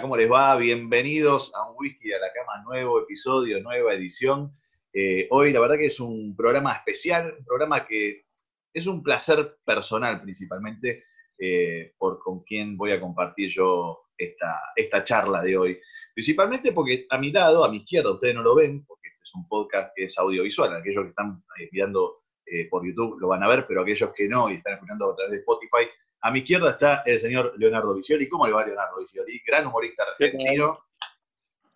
¿cómo les va? Bienvenidos a un Whisky a la Cama, nuevo episodio, nueva edición. Eh, hoy la verdad que es un programa especial, un programa que es un placer personal principalmente eh, por con quién voy a compartir yo esta, esta charla de hoy. Principalmente porque a mi lado, a mi izquierda, ustedes no lo ven, porque este es un podcast que es audiovisual, aquellos que están eh, mirando por YouTube lo van a ver, pero aquellos que no y están escuchando a través de Spotify, a mi izquierda está el señor Leonardo Vicioli. ¿Cómo le va Leonardo Vicioli? Gran humorista argentino.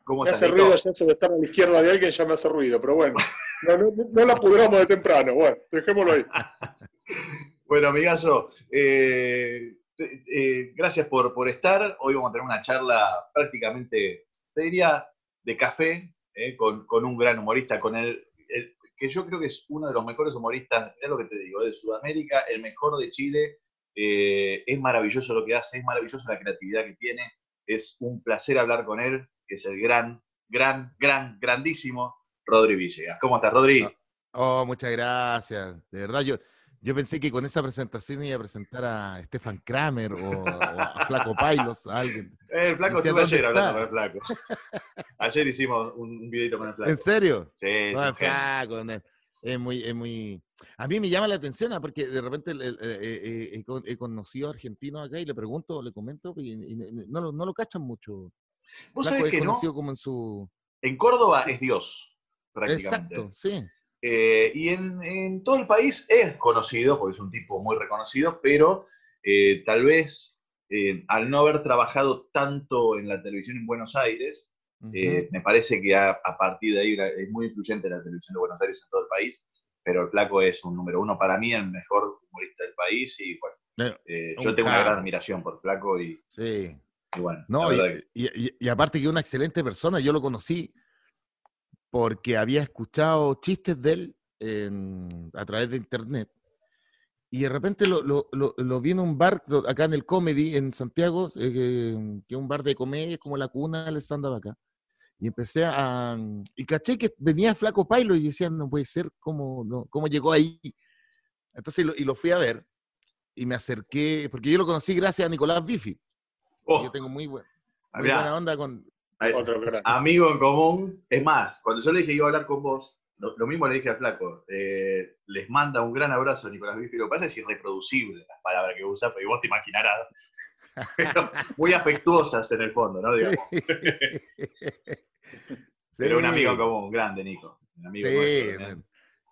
¿Cómo me hace ruido ya de estar a la izquierda de alguien, ya me hace ruido, pero bueno, no, no, la pudramos de temprano. Bueno, dejémoslo ahí. bueno, amigazo, eh, eh, gracias por, por estar. Hoy vamos a tener una charla prácticamente, te diría, de café, eh, con, con, un gran humorista, con el, que yo creo que es uno de los mejores humoristas, es lo que te digo, de Sudamérica, el mejor de Chile eh, es maravilloso lo que hace, es maravilloso la creatividad que tiene. Es un placer hablar con él, que es el gran, gran, gran, grandísimo Rodri Villegas. ¿Cómo estás, Rodri? Ah, oh, muchas gracias. De verdad, yo, yo pensé que con esa presentación iba a presentar a Stefan Kramer o, a Flaco Pailos, a alguien. El Flaco estuvo ayer hablando con el Flaco. Ayer hicimos un videito con el Flaco. ¿En serio? Sí, no, Flaco, es muy, es muy. A mí me llama la atención, ¿ah? porque de repente eh, eh, eh, he conocido a argentinos acá y le pregunto, le comento, y, no, no, lo cachan mucho. Vos sabés que no. Como en, su... en Córdoba es Dios, prácticamente. Exacto, sí. y en, en, todo el país es conocido, porque es un tipo muy reconocido, pero tal vez al no haber trabajado tanto en la televisión en Buenos Aires, eh, me parece que a, partir de ahí es muy influyente la televisión de Buenos Aires en todo el país, pero el Flaco es un número uno para mí, el mejor humorista del país y bueno, eh, yo tengo una gran admiración por Flaco y, sí. y bueno. No, y, aparte que una excelente persona, yo lo conocí porque había escuchado chistes de él a través de internet y de repente lo, lo, lo, vi en un bar acá en el Comedy en Santiago, eh, que es un bar de comedia, es como la cuna del stand-up acá. Y empecé a... Y caché que venía Flaco Pailo y decía, no puede ser, ¿cómo, no, cómo llegó ahí? Entonces, y lo fui a ver y me acerqué, porque yo lo conocí gracias a Nicolás Bifi. Oh. Yo tengo muy, buena onda con... Otro amigo en común. Es más, cuando yo le dije que iba a hablar con vos, lo, mismo le dije al flaco. Eh, les manda un gran abrazo a Nicolás Bifi. Lo que pasa es irreproducible las palabras que usa, pero vos te imaginarás. muy afectuosas en el fondo, ¿no? Digamos. Pero un amigo común, grande, Nico. sí,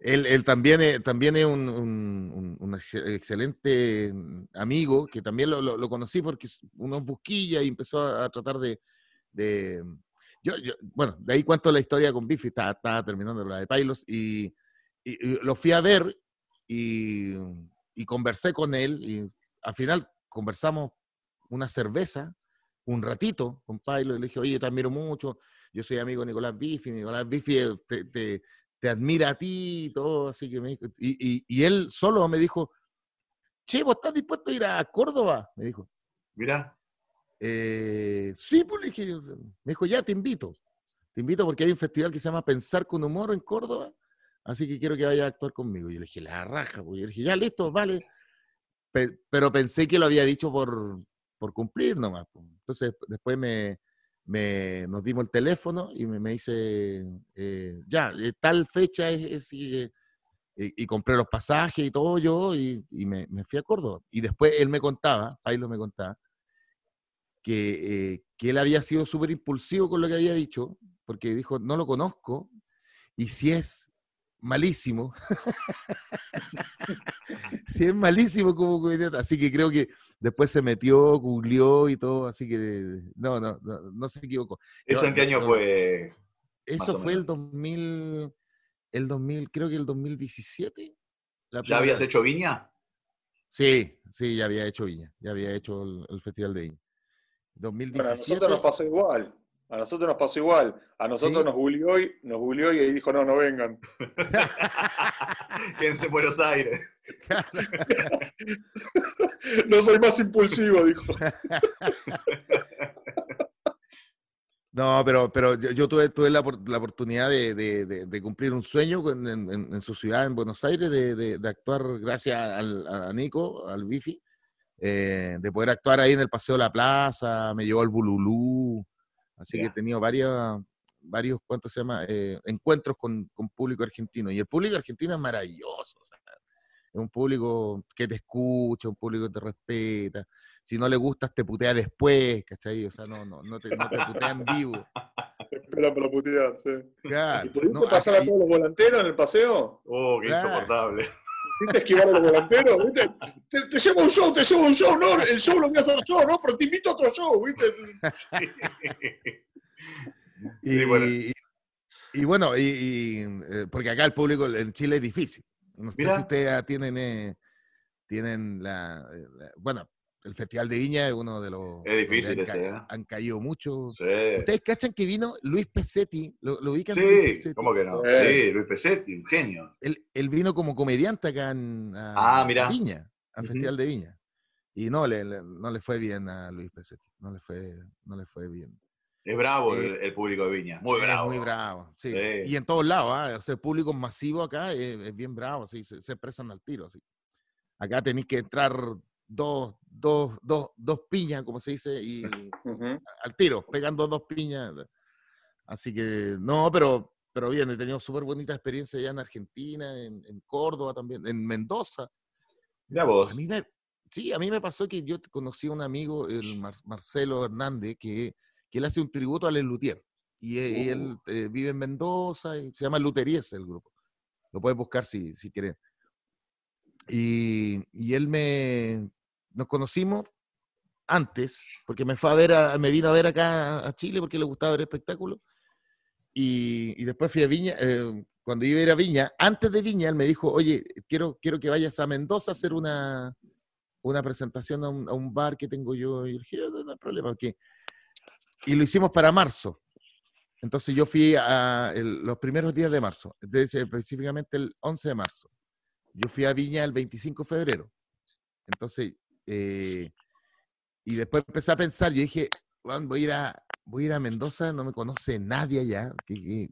él, también, es, también es un, excelente amigo, que también lo, conocí porque uno busquilla y empezó a, tratar de, yo, bueno, de ahí cuento la historia con Biffy, estaba, terminando la de Pylos y, lo fui a ver y, conversé con él y al final conversamos una cerveza un ratito con Pylos y le dije, oye, te admiro mucho, yo soy amigo de Nicolás Biffy, Nicolás Biffy eh, te, te, admira a ti y todo, así que me dijo, y, y, él solo me dijo, che, ¿vos estás dispuesto a ir a Córdoba? Me dijo. Mira. Eh, sí, pues le dije, me dijo, ya te invito. Te invito porque hay un festival que se llama Pensar con Humor en Córdoba, así que quiero que vaya a actuar conmigo. Y yo le dije, la raja, pues. Yo le dije, ya listo, vale. pero pensé que lo había dicho por, por cumplir nomás. Pues. Entonces, después me, me, nos dimos el teléfono y me, dice, eh, ya, eh, tal fecha es, y, compré los pasajes y todo yo y, me, me, fui a Córdoba. Y después él me contaba, Pailo me contaba, eh, que, él había sido súper impulsivo con lo que había dicho, porque dijo, no lo conozco, y si es malísimo, si es malísimo como comediante, así que creo que después se metió, googleó y todo, así que no, no, no, se equivocó. ¿Eso en qué año fue? Eso fue el 2000, el 2000, creo que el 2017. ¿Ya habías hecho Viña? Sí, sí, ya había hecho Viña, ya había hecho el Festival de Viña. 2017. a nosotros nos pasó igual. A nosotros nos pasó igual. A nosotros nos googleó y nos googleó y ahí dijo, no, no vengan. Quédense en Buenos Aires. no soy más impulsivo, dijo. No, pero, pero yo, tuve, tuve la, oportunidad de, cumplir un sueño en, su ciudad, en Buenos Aires, de, actuar gracias al, a Nico, al Bifi, eh, de poder actuar ahí en el Paseo de la Plaza, me llevó al Bululú, así que he tenido varios, varios, ¿cuánto se llama? Eh, encuentros con, con, público argentino. Y el público argentino es maravilloso, es un público que te escucha, un público que te respeta. Si no le gustas, te putea después, ¿cachai? O sea, no, no, no, te, no te putea en vivo. Espera para putear, sí. Claro, ¿Y pudiste pasar a todos los volanteros en el paseo? Oh, qué insoportable. ¿Viste esquivar a los volanteros? ¿Viste? Te, llevo un show, te llevo un show, no, el show lo voy a hacer yo, ¿no? Pero te invito a otro show, ¿viste? Y, bueno. y, bueno, y, eh, porque acá el público en Chile es difícil. No sé si ustedes tienen, eh, tienen la, Bueno, el Festival de Viña es uno de los... Es difícil ese, ¿eh? Han caído mucho. ¿Ustedes cachan que vino Luis Pesetti? ¿Lo, lo ubican? Sí, ¿cómo que no? Sí, Luis Pesetti, un genio. Él, él, vino como comediante acá en a, ah, Viña, al Festival de Viña. Y no le, no le fue bien a Luis Pesetti, no le fue, no le fue bien. Es bravo eh, el, público de Viña, muy bravo. muy bravo, sí. Y en todos lados, ¿ah? o sea, el público masivo acá es, bien bravo, sí, se, se, expresan al tiro, sí. Acá tenéis que entrar dos, dos, dos, dos piñas, como se dice, y al tiro, pegando dos piñas. Así que, no, pero, pero bien, he tenido súper bonita experiencia allá en Argentina, en, en, Córdoba también, en Mendoza. Mira vos. A mí me, sí, a mí me pasó que yo conocí a un amigo, el Marcelo Hernández, que que él hace un tributo a Lelutier. Y, y él eh, vive en Mendoza y se llama Luteries el grupo. Lo puedes buscar si, si quieres. Y, y, él me. Nos conocimos antes, porque me fue a ver, me vino a ver acá a Chile porque le gustaba ver espectáculos. Y, y después fui a Viña. Eh, cuando iba a ir a Viña, antes de Viña, él me dijo: Oye, quiero, quiero que vayas a Mendoza a hacer una, una presentación a un, a un bar que tengo yo. Y dije: No, no hay problema, porque y lo hicimos para marzo. Entonces yo fui a los primeros días de marzo, específicamente el 11 de marzo. Yo fui a Viña el 25 de febrero. Entonces, eh, y después empecé a pensar, yo dije, voy a ir a, voy a, ir a Mendoza, no me conoce nadie allá. y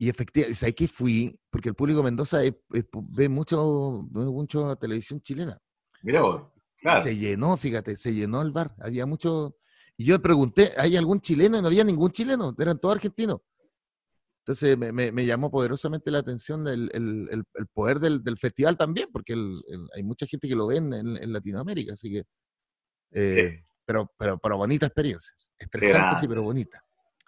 efectivamente, ¿sabes que fui? Porque el público de Mendoza ve mucho, mucho televisión chilena. Mira vos, claro. Se llenó, fíjate, se llenó el bar. Había mucho, y yo pregunté, ¿hay algún chileno? Y no había ningún chileno, eran todos argentinos. Entonces me, llamó poderosamente la atención el, el, el, poder del, del, festival también, porque hay mucha gente que lo ve en, en Latinoamérica, así que... Eh, pero, pero, pero bonita experiencia. Estresante, sí, pero bonita.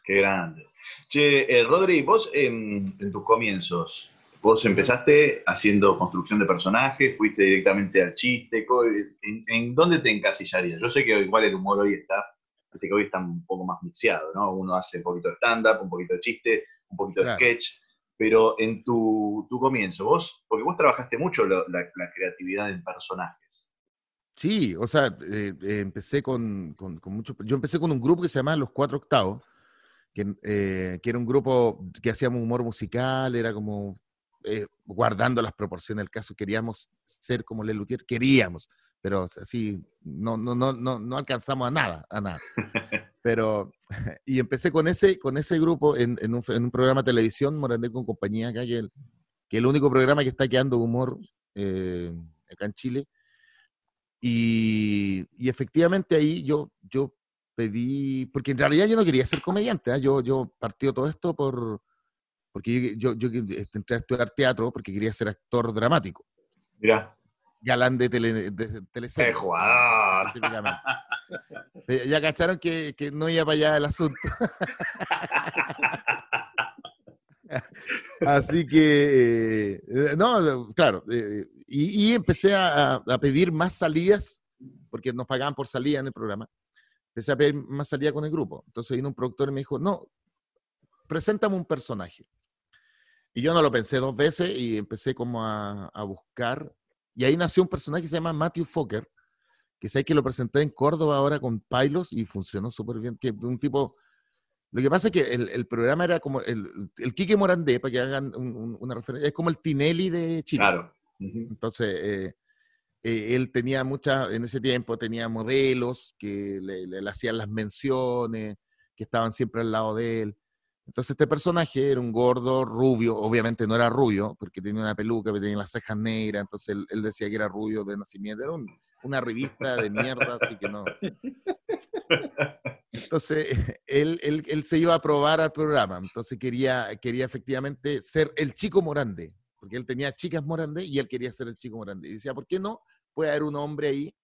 Qué grande. Che, eh, Rodri, vos en, en, tus comienzos, vos empezaste haciendo construcción de personajes, fuiste directamente al chiste, ¿en, en dónde te encasillarías? Yo sé que igual el humor hoy está que hoy está un poco más mixeado, ¿no? Uno hace un poquito de stand-up, un poquito de chiste, un poquito de sketch, pero en tu, comienzo, vos, porque vos trabajaste mucho la, creatividad en personajes. Sí, o sea, eh, eh, empecé con, con, mucho, yo empecé con un grupo que se llamaba Los Cuatro Octavos, que, eh, que era un grupo que hacíamos humor musical, era como guardando las proporciones del caso, queríamos ser como Lelutier, queríamos, pero así no, no, no, no, no alcanzamos a nada, a nada. Pero, y empecé con ese, con ese grupo en, en, un, en un, programa de televisión, Morandé con compañía que, el, que el único programa que está quedando humor eh, acá en Chile. Y, y, efectivamente ahí yo, yo pedí, porque en realidad yo no quería ser comediante, ¿eh? yo, yo partió todo esto por, porque yo, yo, yo, entré a estudiar teatro porque quería ser actor dramático. Mira galán de, tele, de teleseries. Eh, ya cacharon que, que, no iba para allá el asunto. Así que, eh, no, claro, eh, y, y, empecé a, a, pedir más salidas, porque nos pagaban por salida en el programa. Empecé a pedir más salidas con el grupo. Entonces vino un productor y me dijo, no, preséntame un personaje. Y yo no lo pensé dos veces y empecé como a, a buscar y ahí nació un personaje que se llama Matthew Fokker, que sé que lo presenté en Córdoba ahora con Pylos y funcionó súper bien. Que un tipo. Lo que pasa es que el, programa era como el, el Quique Morandé, para que hagan una referencia, es como el Tinelli de Chile. Claro. Entonces, eh, eh, él tenía muchas, en ese tiempo tenía modelos que le, le, hacían las menciones, que estaban siempre al lado de él. Entonces este personaje era un gordo rubio, obviamente no era rubio, porque tenía una peluca, tenía las cejas negras, entonces él, decía que era rubio de nacimiento, era un, una revista de mierda, así que no. Entonces, él, él, él, se iba a probar al programa, entonces quería, quería efectivamente ser el chico Morande, porque él tenía chicas Morande y él quería ser el chico Morande. Y decía, ¿por qué no? Puede haber un hombre ahí,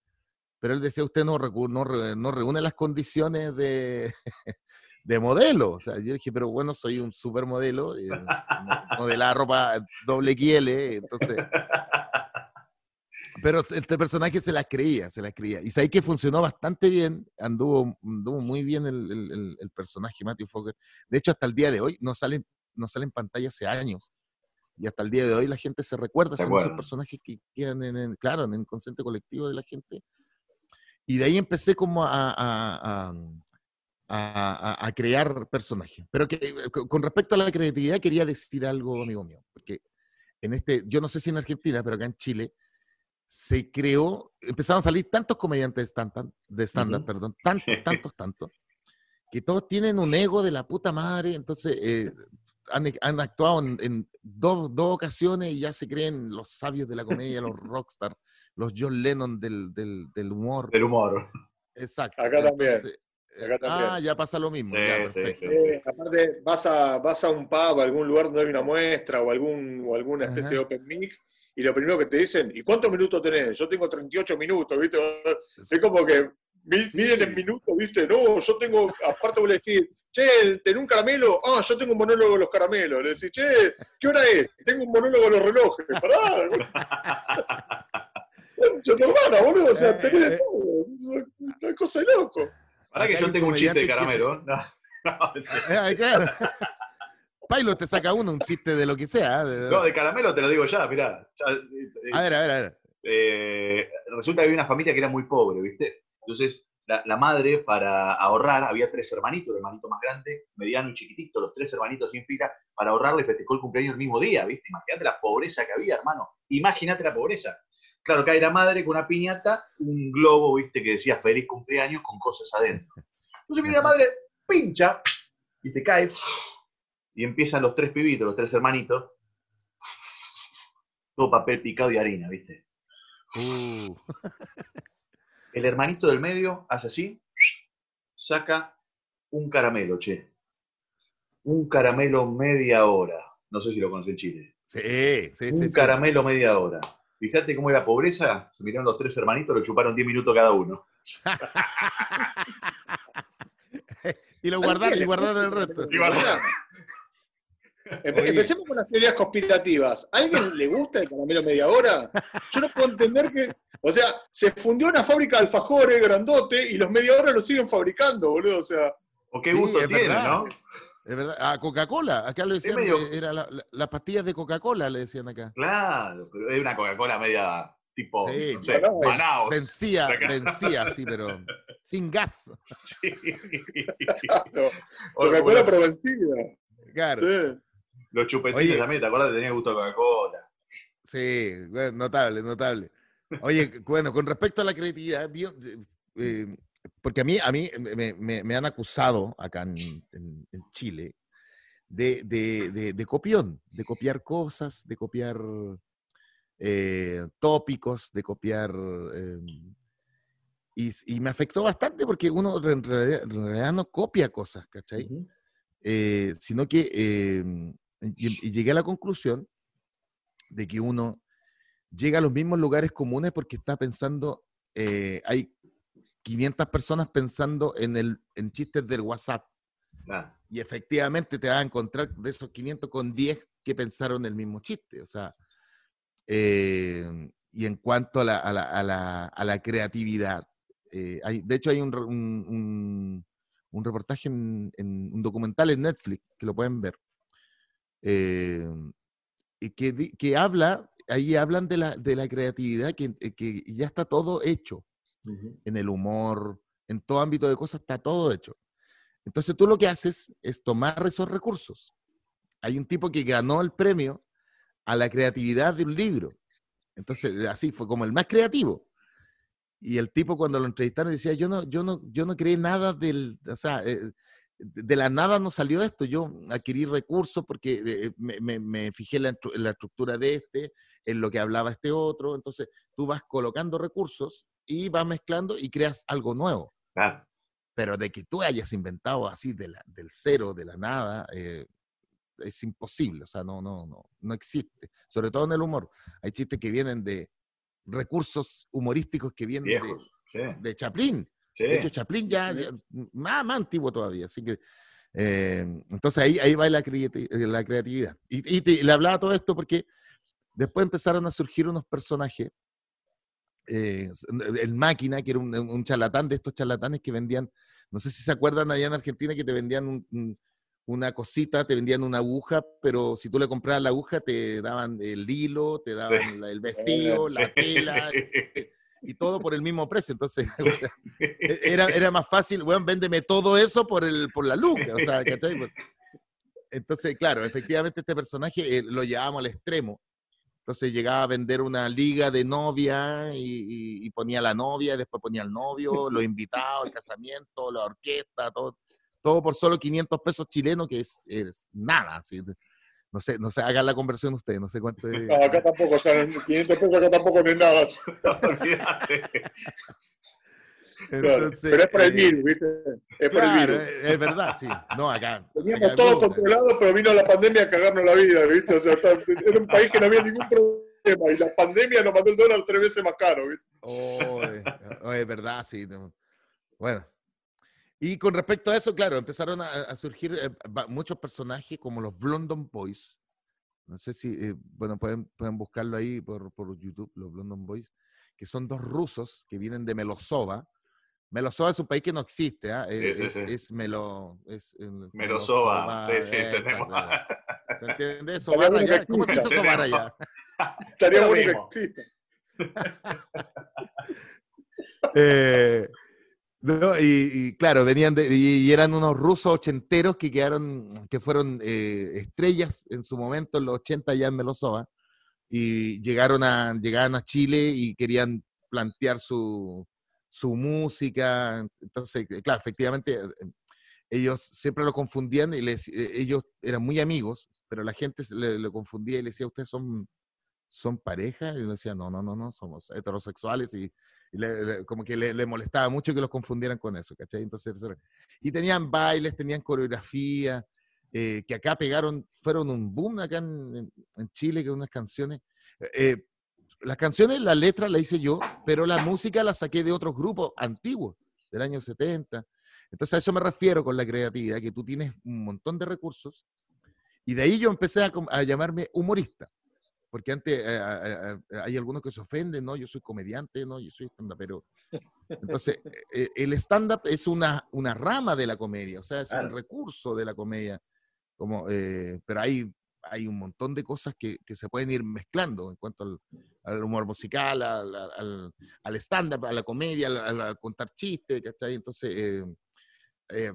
pero él decía, usted no, no, no reúne las condiciones de, de modelo. O sea, yo dije, pero bueno, soy un supermodelo, eh, modelada ropa doble XL, entonces... Pero este personaje se las creía, se las creía. Y sabéis que funcionó bastante bien, anduvo, anduvo muy bien el, el, el, personaje Matthew Fokker. De hecho, hasta el día de hoy no sale, no sale en pantalla hace años. Y hasta el día de hoy la gente se recuerda, son esos personajes que quedan en, claro, en el consciente colectivo de la gente. Y de ahí empecé como a, a, a, a crear personajes. Pero que eh, con respecto a la creatividad quería decir algo, amigo mío, porque en este, yo no sé si en Argentina, pero acá en Chile, se creó, empezaron a salir tantos comediantes de stand-up, perdón, tantos, tantos, tantos, que todos tienen un ego de la puta madre, entonces eh, han, actuado en, dos, ocasiones y ya se creen los sabios de la comedia, los rockstar, los John Lennon del, del, humor. Del humor. Exacto. Acá también. Ah, ya pasa lo mismo. aparte, vas a, vas a un pub, a algún lugar donde hay una muestra o, algún, o alguna especie de open mic y lo primero que te dicen, ¿y cuántos minutos tenés? Yo tengo 38 minutos, ¿viste? Es como que miden en minutos, ¿viste? No, yo tengo, aparte voy a decir, che, ¿tenés un caramelo? Ah, yo tengo un monólogo de los caramelos. Le decís, che, ¿qué hora es? Tengo un monólogo de los relojes. Pará. yo te hermana, boludo, o sea, eh, tenés de eh. todo. Una cosa de loco. Pará que yo tengo un chiste de caramelo. No, no, eh, claro. Pailo te saca uno un chiste de lo que sea. No, de caramelo te lo digo ya, mirá. Eh, a ver, a ver, a ver. Eh, resulta que había una familia que era muy pobre, ¿viste? Entonces, la, madre, para ahorrar, había tres hermanitos, el hermanito más grande, mediano y chiquitito, los tres hermanitos sin fila, para ahorrarle festejó el cumpleaños el mismo día, ¿viste? Imagínate la pobreza que había, hermano. Imagínate la pobreza. Claro, cae la madre con una piñata, un globo, ¿viste? Que decía feliz cumpleaños con cosas adentro. Entonces viene la madre, pincha, y te cae y empiezan los tres pibitos, los tres hermanitos, todo papel picado y harina, ¿viste? Uh. El hermanito del medio hace así, saca un caramelo, che. Un caramelo media hora. No sé si lo conocen en Chile. Sí, sí, un caramelo media hora. Fíjate cómo era pobreza. Se miraron los tres hermanitos, lo chuparon 10 minutos cada uno. y lo guardaron y guardaron el resto. Y guardaron. Empecemos con las teorías conspirativas. ¿A alguien le gusta el caramelo media hora? Yo no puedo entender que. O sea, se fundió una fábrica de alfajores grandote y los media hora lo siguen fabricando, boludo. O sea. ¿O qué gusto tiene, no? Es verdad. A Coca-Cola. Acá lo decían. Era las pastillas de Coca-Cola, le decían acá. Claro, pero es una Coca-Cola media tipo. Sí, Vencía, vencía, sí, pero sin gas. Sí. Coca-Cola provencida. Claro. Sí. Los chupetines también, ¿te acuerdas? Tenía gusto de Coca-Cola. Sí, notable, notable. Oye, bueno, con respecto a la creatividad, eh, porque a mí, a mí me, han acusado acá en, Chile de, copión, de copiar cosas, de copiar eh, tópicos, de copiar... Em, y, me afectó bastante porque uno en realidad, no copia cosas, ¿cachai? Eh, sino que em, y, llegué a la conclusión de que uno llega a los mismos lugares comunes porque está pensando, eh, hay 500 personas pensando en, el, en chistes del WhatsApp. Y efectivamente te vas a encontrar de esos 500 con 10 que pensaron el mismo chiste. O sea, eh, y en cuanto a la, a la, a la, a la creatividad, eh, hay, de hecho hay un, un, un, reportaje en, en, un documental en Netflix que lo pueden ver, eh, y que, que, habla, ahí hablan de la, de la creatividad, que, que, ya está todo hecho. En el humor, en todo ámbito de cosas, está todo hecho. Entonces tú lo que haces es tomar esos recursos. Hay un tipo que ganó el premio a la creatividad de un libro. Entonces, así fue como el más creativo. Y el tipo cuando lo entrevistaron decía, yo no, yo no, yo no creé nada del, o sea, eh, de la nada no salió esto. Yo adquirí recursos porque eh, me, fijé en la, estructura de este, en lo que hablaba este otro. Entonces, tú vas colocando recursos y vas mezclando y creas algo nuevo. Pero de que tú hayas inventado así de la, del cero, de la nada, eh, es imposible, o sea, no, no, no, no existe. Sobre todo en el humor. Hay chistes que vienen de recursos humorísticos que vienen de, de Chaplin. De hecho, Chaplin ya, más, más, antiguo todavía, así que... Eh, entonces ahí, ahí va la, la creatividad. Y, y le hablaba todo esto porque después empezaron a surgir unos personajes eh, el máquina, que era un, charlatán de estos charlatanes que vendían, no sé si se acuerdan allá en Argentina que te vendían una cosita, te vendían una aguja, pero si tú le comprabas la aguja te daban el hilo, te daban el vestido, la tela y todo por el mismo precio. Entonces e, era, era más fácil, bueno, véndeme todo eso por, el, por la luz. O sea, Entonces, claro, efectivamente este personaje eh, lo llevábamos al extremo entonces llegaba a vender una liga de novia y, ponía la novia, después ponía el novio, los invitados, el casamiento, la orquesta, todo, todo por solo 500 pesos chilenos, que es, es nada. Así. No sé, no sé, hagan la conversión ustedes, no sé cuánto es. No, acá tampoco, o sea, 500 pesos acá tampoco no es nada. pero es por el virus, ¿viste? Es por el virus. Es verdad, sí. No, acá. Teníamos todo controlado, pero vino la pandemia a cagarnos la vida, ¿viste? O sea, era un país que no había ningún problema y la pandemia nos mandó el dólar tres veces más caro, ¿viste? Oh, es verdad, sí. Bueno. Y con respecto a eso, claro, empezaron a, surgir eh, muchos personajes como los Blondon Boys. No sé si, eh, bueno, pueden, pueden buscarlo ahí por, por YouTube, los Blondon Boys, que son dos rusos que vienen de Melosova, Melosova es un país que no existe, ¿ah? Sí, es, sí, es, Melo, es sí, sí, tenemos. ¿Se entiende? Allá. ¿Cómo se dice sobar allá? Estaría bueno que exista. eh, no, y, y, claro, venían de, y, eran unos rusos ochenteros que quedaron, que fueron eh, estrellas en su momento en los 80 ya en Melosova y llegaron a, llegaron a Chile y querían plantear su, su música. Entonces, eh, claro, efectivamente, eh, ellos siempre lo confundían y les, eh, ellos eran muy amigos, pero la gente le, confundía y le decía, ¿ustedes son, son pareja? Y le decía, no, no, no, no, somos heterosexuales y, como que le, molestaba mucho que los confundieran con eso, ¿cachai? Entonces, y tenían bailes, tenían coreografía, que acá pegaron, fueron un boom acá en, Chile, que unas canciones. Eh, las canciones, la letra la hice yo, pero la música la saqué de otros grupos antiguos, del año 70. Entonces a eso me refiero con la creatividad, que tú tienes un montón de recursos. Y de ahí yo empecé a, llamarme humorista. Porque antes eh, eh, eh, hay algunos que se ofenden, ¿no? Yo soy comediante, ¿no? Yo soy stand pero Entonces, el stand-up es una, una rama de la comedia, o sea, es un recurso de la comedia. Como, pero hay hay un montón de cosas que, que, se pueden ir mezclando en cuanto al, humor musical, al, al, al stand-up, a la comedia, al, contar chistes, ¿cachai? Entonces, eh, eh,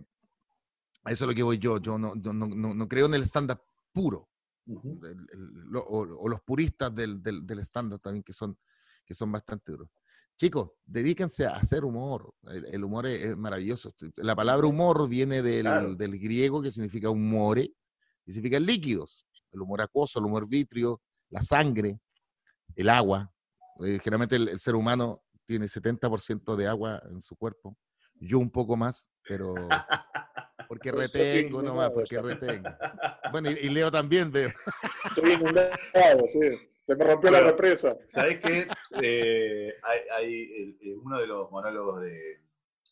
eso es lo que voy yo. Yo no, no, no, no creo en el stand-up puro. o, los puristas del, del, del stand-up también, que son, que son bastante duros. Chicos, dedíquense a hacer humor. El, humor es, maravilloso. La palabra humor viene del, del griego que significa humore, y significa líquidos el humor acuoso, el humor vitrio, la sangre, el agua. Eh, generalmente el, ser humano tiene 70% de agua en su cuerpo. Yo un poco más, pero porque retengo nomás, porque retengo. Bueno, y, Leo también veo. Estoy inundado, sí. Se me rompió la represa. ¿Sabes qué? Eh, hay, uno de los monólogos de,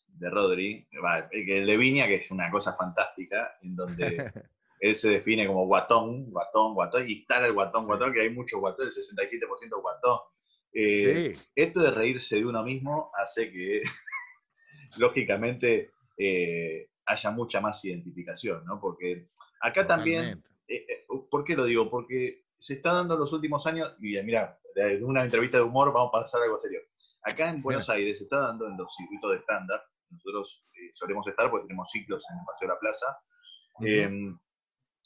de Rodri, que de Viña, que es una cosa fantástica, en donde él se define como guatón, guatón, guatón, y está el guatón, guatón, que hay mucho guatón, el 67% guatón. Eh, esto de reírse de uno mismo hace que, lógicamente, eh, haya mucha más identificación, ¿no? Porque acá también, eh, ¿por qué lo digo? Porque se está dando en los últimos años, y mira, de una entrevista de humor vamos a pasar algo serio. Acá en Buenos Aires se está dando en los circuitos de estándar, nosotros solemos estar porque tenemos ciclos en el Paseo de la Plaza,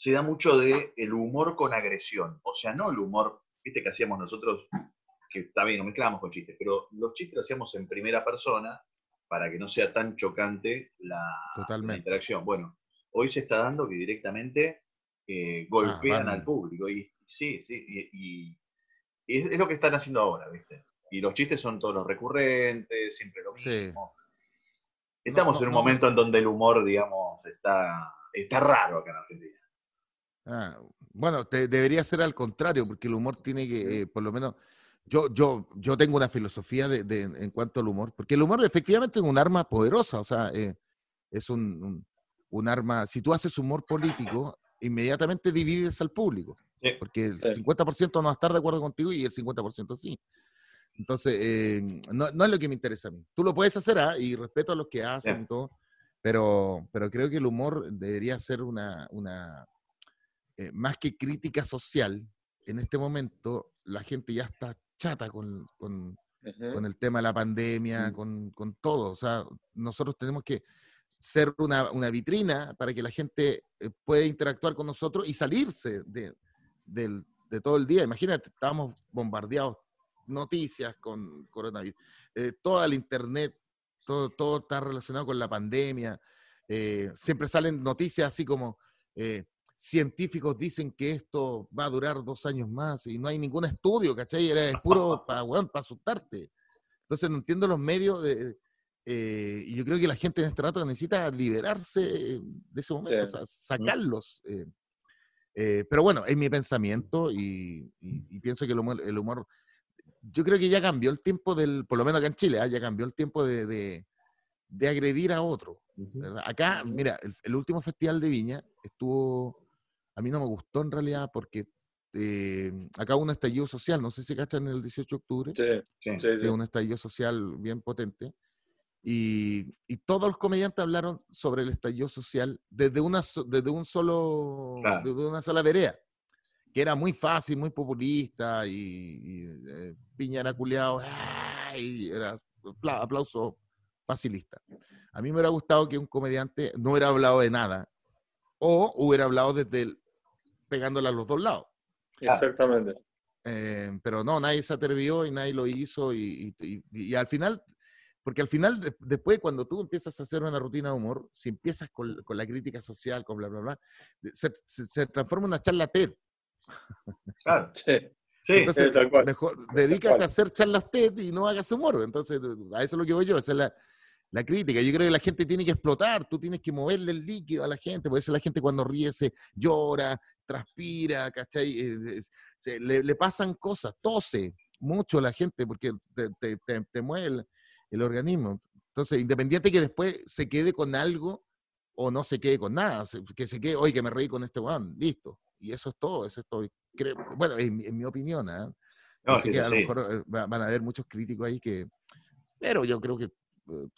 se da mucho de el humor con agresión. O sea, no el humor, viste que hacíamos nosotros, que está bien, no mezclamos con chistes, pero los chistes los hacíamos en primera persona para que no sea tan chocante la, interacción. Bueno, hoy se está dando que directamente eh, golpean ah, al público. Y sí, sí, y, es, lo que están haciendo ahora, ¿viste? y los chistes son todos los recurrentes, siempre lo mismo. Estamos en un momento en donde el humor, digamos, está, está raro acá en Argentina. Ah, bueno, debería ser al contrario, porque el humor tiene que, eh, por lo menos, yo, yo, yo tengo una filosofía de, en cuanto al humor, porque el humor efectivamente es un arma poderosa, o sea, eh, es un, un, arma, si tú haces humor político, inmediatamente divides al público, porque el 50% no va a estar de acuerdo contigo y el 50% sí. Entonces, eh, no, no, es lo que me interesa a mí. Tú lo puedes hacer, ¿ah? y respeto a los que hacen y todo, pero, pero creo que el humor debería ser una, una eh, más que crítica social, en este momento la gente ya está chata con, con, con el tema de la pandemia, mm. con, con, todo. O sea, nosotros tenemos que ser una, una vitrina para que la gente eh, pueda interactuar con nosotros y salirse de, de, de todo el día. Imagínate, estábamos bombardeados noticias con coronavirus. Eh, toda la internet, todo, todo está relacionado con la pandemia. Eh, siempre salen noticias así como eh, científicos dicen que esto va a durar dos años más y no hay ningún estudio, ¿cachai? Era es puro para bueno, asustarte. Entonces no entiendo los medios de, y yo creo que la gente en este rato necesita liberarse de ese momento, sacarlos. pero bueno, es mi pensamiento y, pienso que el humor yo creo que ya cambió el tiempo del, por lo menos acá en Chile, ¿ah? ya cambió el tiempo de, agredir a otro. Acá, mira, el, último festival de Viña estuvo, a mí no me gustó en realidad porque eh, acá hubo un estallido social, no sé si cachan el 18 de octubre, sí, sí, sí, un estallido social bien potente. Y, todos los comediantes hablaron sobre el estallido social desde, una, desde un solo, desde una sola vereda que era muy fácil, muy populista y, eh, Piña era culiado, y era aplauso facilista. A mí me hubiera gustado que un comediante no hubiera hablado de nada o hubiera hablado desde el, pegándole a los dos lados. Exactamente. Eh, pero no, nadie se atrevió y nadie lo hizo y, al final, porque al final, después cuando tú empiezas a hacer una rutina de humor, si empiezas con, la crítica social, con bla, bla, bla, se, se transforma en una charla TED. Claro. Sí. Sí, Entonces, mejor dedícate a hacer charlas TED y no hagas humor. Entonces, a eso es lo que voy yo, esa es la, la, crítica. Yo creo que la gente tiene que explotar, tú tienes que moverle el líquido a la gente, por eso la gente cuando ríe se llora, transpira, ¿cachai? le, pasan cosas, tose mucho la gente porque te, te, mueve el, organismo. Entonces, independiente que después se quede con algo o no se quede con nada, que se quede, oye, que me reí con este weón, listo. Y eso es todo, eso es todo. bueno, en, mi opinión, ¿eh? No, que a lo mejor eh, van a haber muchos críticos ahí que... Pero yo creo que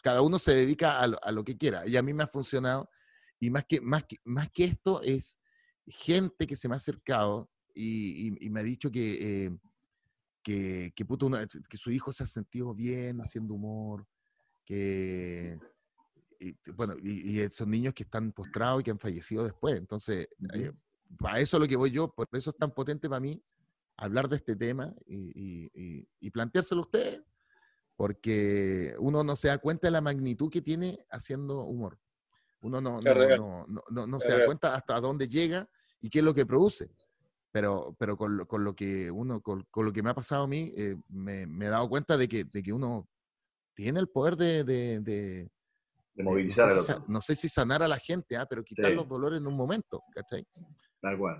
cada uno se dedica a lo, a lo, que quiera. Y a mí me ha funcionado. Y más que, más que, más que esto es gente que se me ha acercado y, y, me ha dicho que, eh, que, que, puto que su hijo se ha sentido bien haciendo humor, que, y, bueno, y, son niños que están postrados y que han fallecido después. Entonces, para eso es lo que voy yo, por eso es tan potente para mí hablar de este tema y, y, planteárselo a usted, porque uno no se da cuenta de la magnitud que tiene haciendo humor. Uno no, no, no, no, se da cuenta hasta dónde llega y qué es lo que produce. Pero, pero con, lo, con lo que uno, con, lo que me ha pasado a mí, eh, me, he dado cuenta de que, de que uno tiene el poder de, de, de, movilizar no sé, si, no sé, si, sanar a la gente, ¿ah? pero quitar los dolores en un momento, ¿cachai?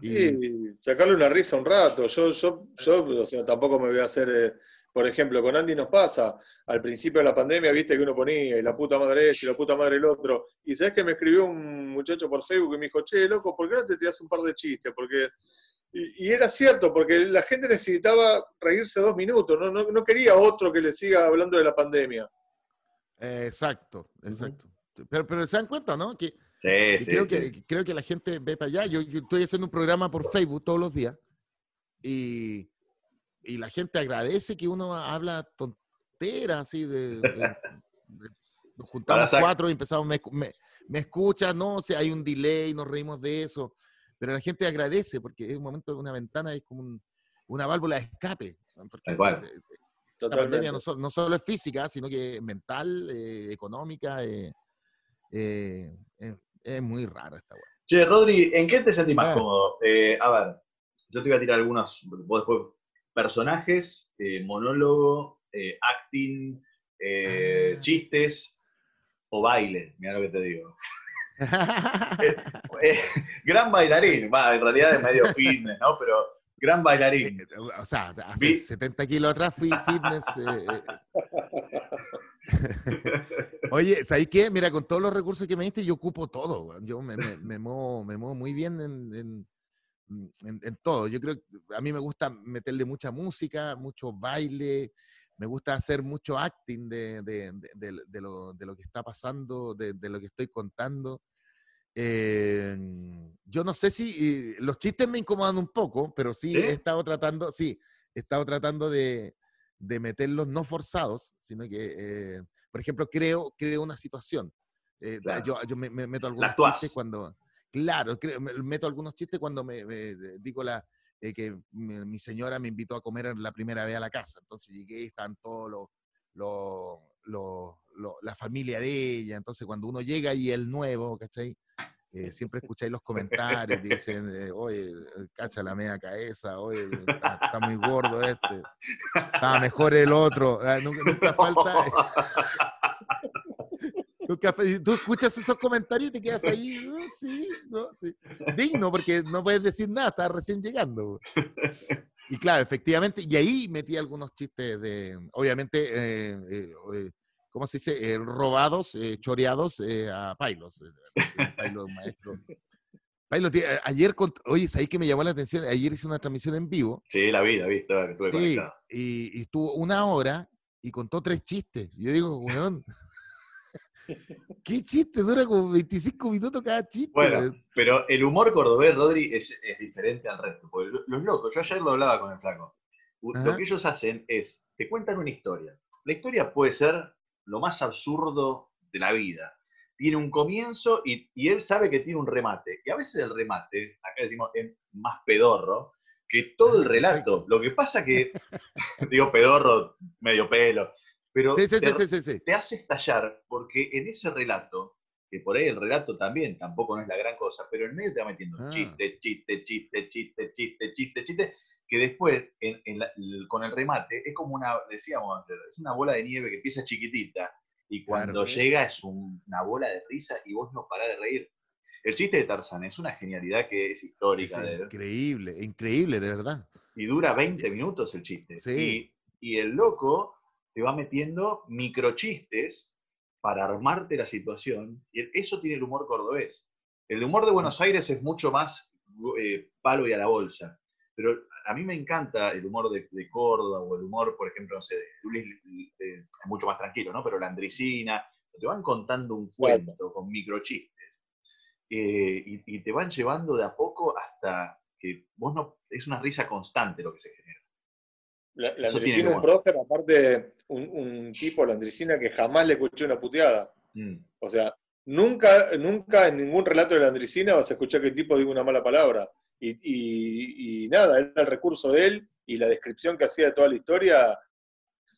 Sí, sacarle una risa un rato. Yo, yo, yo, o sea, tampoco me voy a hacer, eh, por ejemplo, con Andy nos pasa, al principio de la pandemia, viste que uno ponía y la puta madre este y la puta madre el otro. Y sabes que me escribió un muchacho por Facebook y me dijo, che, loco, ¿por qué no te tiras un par de chistes? Porque y, era cierto, porque la gente necesitaba reírse dos minutos, no, no, no quería otro que le siga hablando de la pandemia. exacto, exacto. Pero, pero se dan cuenta, ¿no? Que Sí, sí, creo, Que, creo que la gente ve para allá. Yo, estoy haciendo un programa por Facebook todos los días y, y la gente agradece que uno habla tonteras así de, nos juntamos cuatro y empezamos, me, me, me escuchas, no, o sea, hay un delay, nos reímos de eso, pero la gente agradece porque es un momento de una ventana, es como una válvula de escape. Porque la pandemia no, no, solo es física, sino que es mental, eh, económica, eh, eh, es muy raro esta weá. Che, Rodri, ¿en qué te sentís más cómodo? Eh, a ver, yo te voy a tirar algunos, después, personajes, eh, monólogo, eh, acting, eh, ah. chistes o baile, mira lo que te digo. gran bailarín, va, en realidad es medio fitness, ¿no? Pero gran bailarín. O sea, hace 70 kilos atrás fui fitness. Oye, ¿sabes qué? Mira, con todos los recursos que me diste, yo ocupo todo. Yo me, me, muevo, me muevo muy bien en, en, todo. Yo creo que a mí me gusta meterle mucha música, mucho baile, me gusta hacer mucho acting de, de, de, lo, de lo, que está pasando, de, lo que estoy contando. Eh, yo no sé si los chistes me incomodan un poco, pero sí, he estado tratando, sí, he estado tratando de, meterlos no forzados, sino que, eh, por ejemplo, creo, creo una situación. Eh, yo, yo me, meto algunos chistes cuando, claro, creo, meto algunos chistes cuando me, digo la, que mi, señora me invitó a comer la primera vez a la casa. Entonces llegué y están todos los, la familia de ella. Entonces cuando uno llega y el nuevo, ¿cachai? Eh, siempre escucháis los comentarios, dicen, eh, oye, cacha la media cabeza, oye, está, muy gordo este, está mejor el otro, ah, nunca, falta. tú escuchas esos comentarios y te quedas ahí, oh, sí, no, sí. Digno, porque no puedes decir nada, estás recién llegando. Y claro, efectivamente, y ahí metí algunos chistes de, obviamente, eh, ¿cómo se dice? Eh, robados, eh, choreados eh, a Pailos. Pailos, maestro. Pailos, ayer, oye, ahí que me llamó la atención? Ayer hice una transmisión en vivo. Sí, la vi, la vi, estaba, estuve sí, y, y, estuvo una hora y contó tres chistes. Y yo digo, weón, ¿qué chiste? Dura como 25 minutos cada chiste. Bueno, pero el humor cordobés, Rodri, es, es diferente al resto. Porque los locos, yo ayer lo hablaba con el flaco. Lo que ellos hacen es, te cuentan una historia. La historia puede ser lo más absurdo de la vida. Tiene un comienzo y, él sabe que tiene un remate. Y a veces el remate, acá decimos, es más pedorro que todo el relato. Lo que pasa que, digo pedorro, medio pelo, pero te, te, hace estallar porque en ese relato, que por ahí el relato también tampoco no es la gran cosa, pero en medio te va metiendo ah. chiste, chiste, chiste, chiste, chiste, chiste, chiste, que después, con el remate, es como una, decíamos es una bola de nieve que empieza chiquitita y cuando llega es una bola de risa y vos no parás de reír. El chiste de Tarzán es una genialidad que es histórica. increíble, increíble, de verdad. Y dura 20 minutos el chiste. Sí. Y, el loco te va metiendo microchistes para armarte la situación. Y eso tiene el humor cordobés. El humor de Buenos Aires es mucho más eh, palo y a la bolsa. Pero a mí me encanta el humor de, Córdoba o el humor, por ejemplo, no sé, de es mucho más tranquilo, ¿no? Pero la Andricina, te van contando un cuento con microchistes eh, y, te van llevando de a poco hasta que vos no. Es una risa constante lo que se genera. La, la Andricina es un prócer, aparte, un, un, tipo, la Andricina, que jamás le escuché una puteada. Mm. O sea, nunca, nunca en ningún relato de la Andricina vas a escuchar que el tipo diga una mala palabra. Y, nada, era el recurso de él y la descripción que hacía de toda la historia,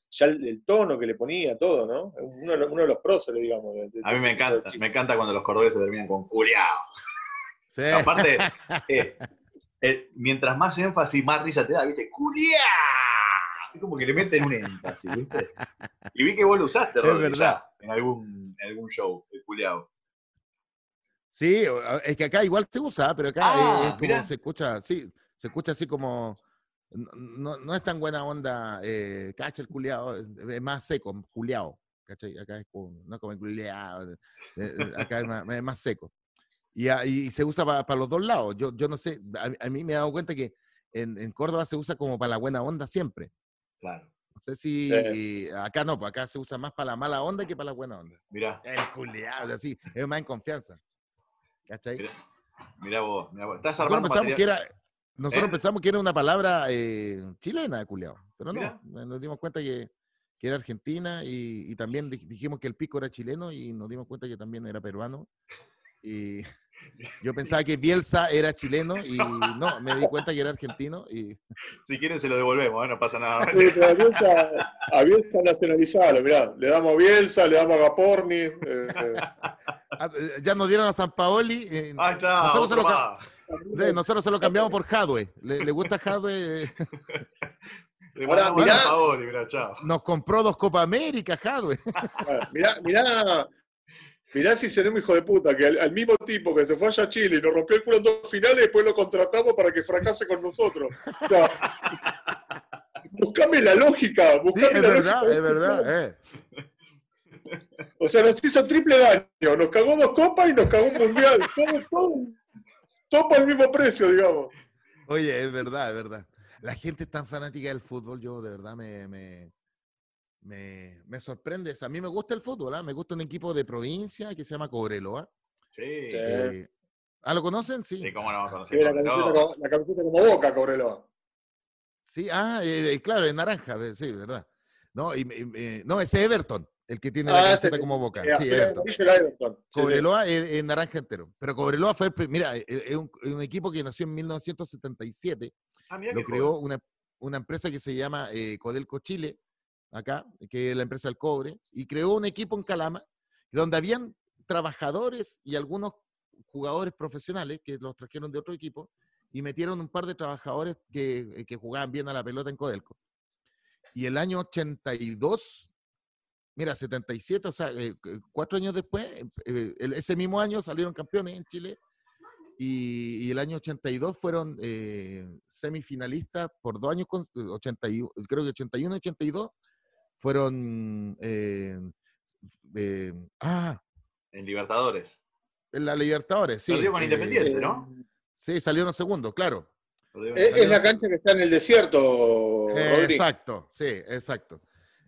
ya el, tono que le ponía, todo, ¿no? Uno, uno de los próceres, digamos. a mí me encanta, me encanta cuando los cordobeses terminan con culiao. Aparte, eh, eh, mientras más énfasis, más risa te da, ¿viste? ¡Culiao! Es como que le meten un énfasis, ¿viste? Y vi que vos lo usaste, Rodri, en algún, en algún show, el culiao. Sí, es que acá igual se usa, pero acá ah, es como se escucha, sí, se escucha así como, no, no es tan buena onda, eh, cacha el culeado, es más seco, culeado, ¿cachai? Acá es como, no como el culeado, eh, eh, acá es más, seco. Y, y, se usa para los dos lados. Yo, yo no sé, a, mí me he dado cuenta que en, en, Córdoba se usa como para la buena onda siempre. Claro. No sé si acá no, pues acá se usa más para la mala onda que para la buena onda. Mira. El culeado, así, es más en confianza. ¿Cachai? Mira, vos, mira vos. Estás nosotros pensamos, que era, nosotros ¿Eh? pensamos que era una palabra eh, chilena, culiao. Pero no, nos dimos cuenta que, que era argentina y, y, también dijimos que el pico era chileno y nos dimos cuenta que también era peruano. Y yo pensaba que Bielsa era chileno y no, me di cuenta que era argentino. y Si quieren se lo devolvemos, ¿eh? no pasa nada. a Bielsa, a Bielsa nacionalizado, mirá, le damos a Bielsa, le damos a Gaporni. Eh, eh. Ah, ya nos dieron a San Paoli. Ahí está, nosotros, se lo, nosotros se lo cambiamos por Jadwe. ¿Le, le gusta Jadwe? Ahora, mirá, nos compró dos Copa América, Jadwe. mirá, mirá, mirá si seremos hijo de puta, que al, mismo tipo que se fue allá a Chile y nos rompió el culo en dos finales, después lo contratamos para que fracase con nosotros. O sea, buscame la lógica, buscame es la verdad, lógica. Es verdad, eh. O sea, nos hizo triple daño, nos cagó dos copas y nos cagó un mundial. Todo, todo, todo por el mismo precio, digamos. Oye, es verdad, es verdad. La gente es tan fanática del fútbol, yo de verdad me, me, me, sorprende. a mí me gusta el fútbol, ¿ah? me gusta un equipo de provincia que se llama Cobreloa. Sí. Eh, ¿Ah, lo conocen? Sí. Sí, cómo no a conocer. Sí, la, camiseta, como boca, Cobreloa. Sí, ah, eh, eh, claro, en naranja, sí, verdad. No, y, no, ese Everton. El que tiene la ah, camiseta como boca. Sí, Everton. Cobreloa es, naranja entero. Pero Cobreloa fue, mira, e, e, es un, equipo que nació en 1977. Ah, lo creó una, una, empresa que se llama eh, Codelco Chile, acá, que es la empresa del cobre, y creó un equipo en Calama, donde habían trabajadores y algunos jugadores profesionales que los trajeron de otro equipo y metieron un par de trabajadores que, que jugaban bien a la pelota en Codelco. Y el año 82 Mira, 77, o sea, eh, cuatro años después, eh, ese mismo año salieron campeones en Chile y, el año 82 fueron eh, semifinalistas por dos años, 81, creo que 81 y 82 fueron... ah, en Libertadores. En la Libertadores, sí. Salió con Independiente, ¿no? Sí, salieron segundo, claro. Es, la cancha que está en el desierto. exacto, sí, exacto.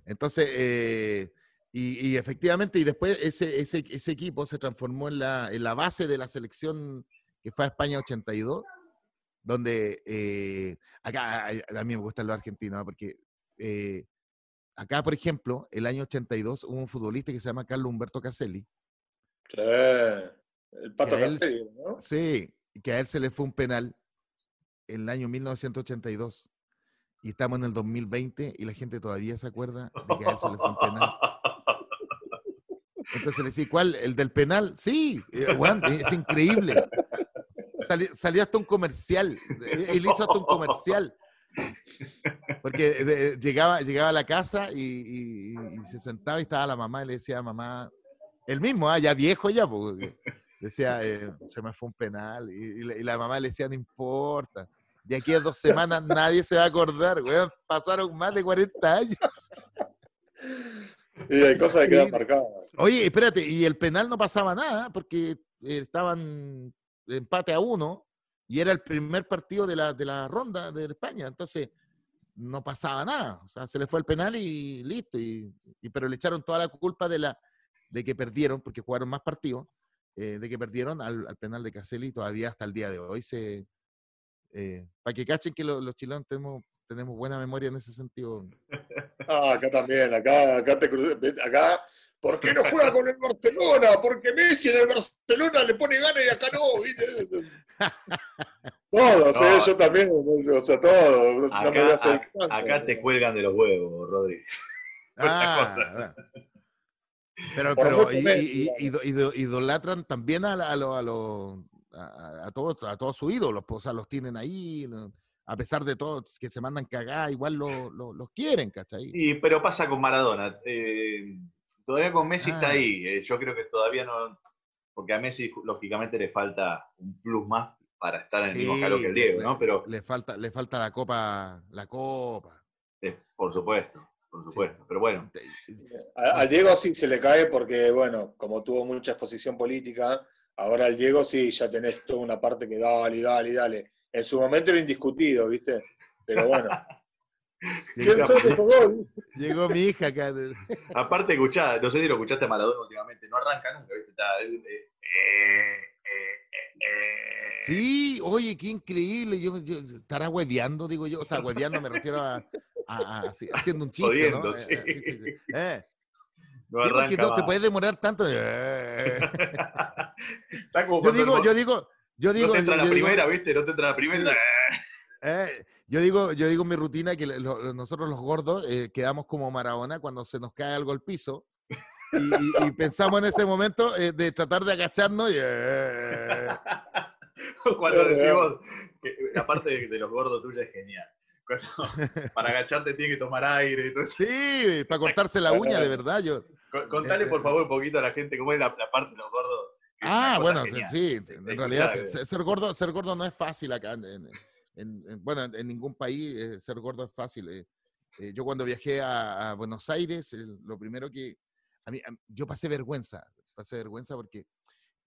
Entonces, y, efectivamente, y después ese, ese, ese, equipo se transformó en la, en la base de la selección que fue a España 82, donde eh, acá a, mí me gustan los argentinos, porque eh, acá, por ejemplo, el año 82 hubo un futbolista que se llama Carlos Humberto Caselli. Sí, el Pato Caselli, ¿no? Sí, que a él se le fue un penal en el año 1982 y estamos en el 2020 y la gente todavía se acuerda de que a él se le fue un penal. Entonces le decía, ¿cuál? ¿El del penal? Sí, eh, es increíble. Salió, hasta un comercial. Él hizo hasta un comercial. Porque llegaba, llegaba a la casa y, se sentaba y estaba la mamá y le decía a mamá, el mismo, ah, ya viejo ya, porque decía, eh, se me fue un penal. Y, la, mamá le decía, no importa. De aquí a dos semanas nadie se va a acordar, Pasaron más de 40 años. Y hay cosas que quedan marcadas. Oye, espérate, y el penal no pasaba nada porque estaban empate a uno y era el primer partido de la, de la ronda de España. Entonces, no pasaba nada. O sea, se le fue el penal y listo. Y, pero le echaron toda la culpa de, la, de que perdieron, porque jugaron más partidos, eh, de que perdieron al, penal de Caselli. Todavía hasta el día de hoy se. Eh, para que cachen que los chilenos tenemos tenemos buena memoria en ese sentido. Ah, acá también, acá, acá te acá, ¿por qué no juega con el Barcelona? Porque Messi en el Barcelona le pone ganas y acá no, ¿viste? Todos, ¿eh? yo también, o sea, todos. Acá, te cuelgan de los huevos, Rodri. Ah, pero, pero y, idolatran también a, a, a, a, todos, a todos sus ídolos, pues, o sea, los tienen ahí a pesar de todo, que se mandan cagar, igual los quieren, ¿cachai? Y, pero pasa con Maradona. Eh, todavía con Messi está ah. ahí. Eh, yo creo que todavía no. Porque a Messi, lógicamente, le falta un plus más para estar en el mismo calor que el Diego, ¿no? Pero. Le falta, le falta la copa. La copa. por supuesto. Por supuesto, pero bueno. Al Diego sí se le cae porque, bueno, como tuvo mucha exposición política, ahora al Diego sí ya tenés toda una parte que dale, dale, dale en su momento era indiscutido, ¿viste? Pero bueno. Llegó mi hija acá. Aparte, escuchá, no sé si lo escuchaste a Maradona últimamente, no arranca nunca, ¿viste? Eh, eh, eh, sí, oye, qué increíble. Yo, estará hueveando, digo yo. O sea, hueveando me refiero a, haciendo un chiste. ¿no? Sí. sí, sí, sí. No arranca no te puedes demorar tanto. yo digo, yo digo, yo digo, no te entra la primera, ¿viste? No te entra la primera. Eh, yo digo, yo digo mi rutina que nosotros los gordos eh, quedamos como Maradona cuando se nos cae algo al piso y, pensamos en ese momento eh, de tratar de agacharnos y, cuando decimos, que, aparte de, los gordos tuyos es genial. para agacharte tiene que tomar aire. Entonces... Sí, para cortarse la uña, de verdad. Yo, Contale, por favor, un poquito a la gente cómo es la, parte de los gordos. Ah, bueno, sí, en realidad ser gordo, ser gordo no es fácil acá. En, bueno, en ningún país eh, ser gordo es fácil. Eh. Eh, yo cuando viajé a, Buenos Aires, lo primero que... A mí, yo pasé vergüenza, pasé vergüenza porque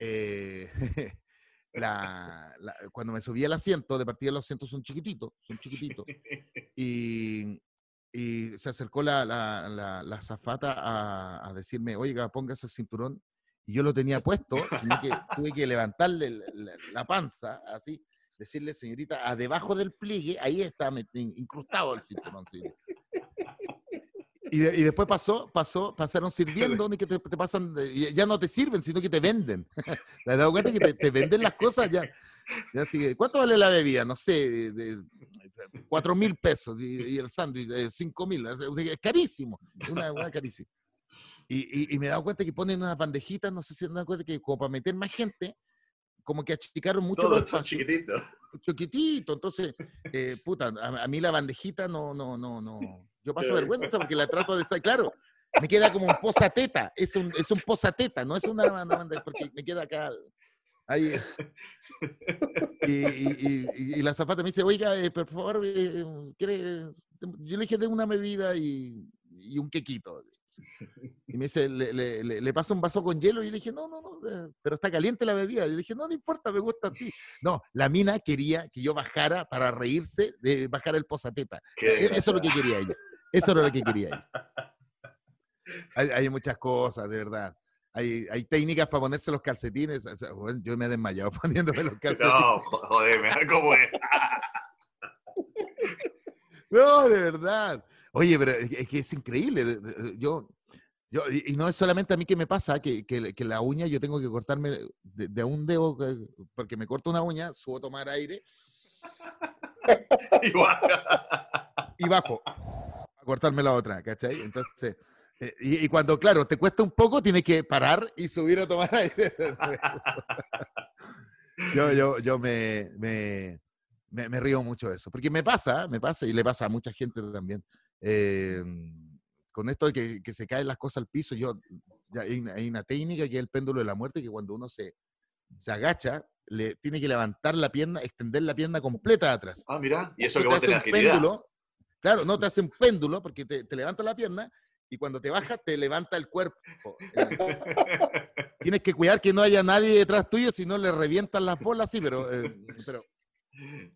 la, cuando me subí al asiento, de partida los asientos son chiquititos, son chiquititos, y, y se acercó la, la, la zafata a, a, decirme, oiga, póngase el cinturón, y yo lo tenía puesto, sino que tuve que levantarle la, panza, así, decirle, señorita, a debajo del pliegue, ahí está incrustado el cinturón. Y, y, después pasó, pasó, pasaron sirviendo, que te, te, pasan, ya no te sirven, sino que te venden. ¿Te has dado cuenta que te, venden las cosas ya? ya sigue. ¿Cuánto vale la bebida? No sé, de, cuatro mil pesos y, el sándwich de cinco mil. Es carísimo, una, una carísima. Y, y, me he dado cuenta que ponen unas bandejitas, no sé si se dan cuenta que como para meter más gente, como que achicaron mucho Todo chiquitito. Chiquitito, entonces, eh, puta, a, a, mí la bandejita no, no, no, no, yo paso vergüenza porque la trato de... Claro, me queda como un posateta, es un, es un posateta, no es una banda, porque me queda acá... Ahí. Y, y, y, la zafata me dice, oiga, eh, por favor, eh, ¿quiere? yo le dije de una bebida y, un quequito. Y me dice, le, le, le, paso un vaso con hielo y le dije, no, no, no, eh, pero está caliente la bebida. Y le dije, no, no importa, me gusta así. No, la mina quería que yo bajara para reírse de bajar el posateta. E, eso es lo que quería ella. Eso era lo que quería. Hay, hay muchas cosas, de verdad. Hay, hay, técnicas para ponerse los calcetines. yo me he desmayado poniéndome los calcetines. No, joder, ¿cómo es? no, de verdad. Oye, pero es que es increíble. Yo, yo, y no es solamente a mí que me pasa, que, que, que la uña yo tengo que cortarme de, de, un dedo, porque me corto una uña, subo a tomar aire. y bajo cortarme la otra, ¿cachai? Entonces, eh, y, cuando, claro, te cuesta un poco, tienes que parar y subir a tomar aire. yo yo, yo me, me, me, río mucho de eso, porque me pasa, me pasa, y le pasa a mucha gente también. Em, con esto de que, que, se caen las cosas al piso, yo, hay, una, técnica que es el péndulo de la muerte, que cuando uno se, se agacha, le tiene que levantar la pierna, extender la pierna completa atrás. Ah, mira, y eso que vos tenés péndulo, Claro, no te hace un péndulo porque te, te levanta la pierna y cuando te baja te levanta el cuerpo. Tienes que cuidar que no haya nadie detrás tuyo, si no le revientan las bolas, sí, pero... Eh, pero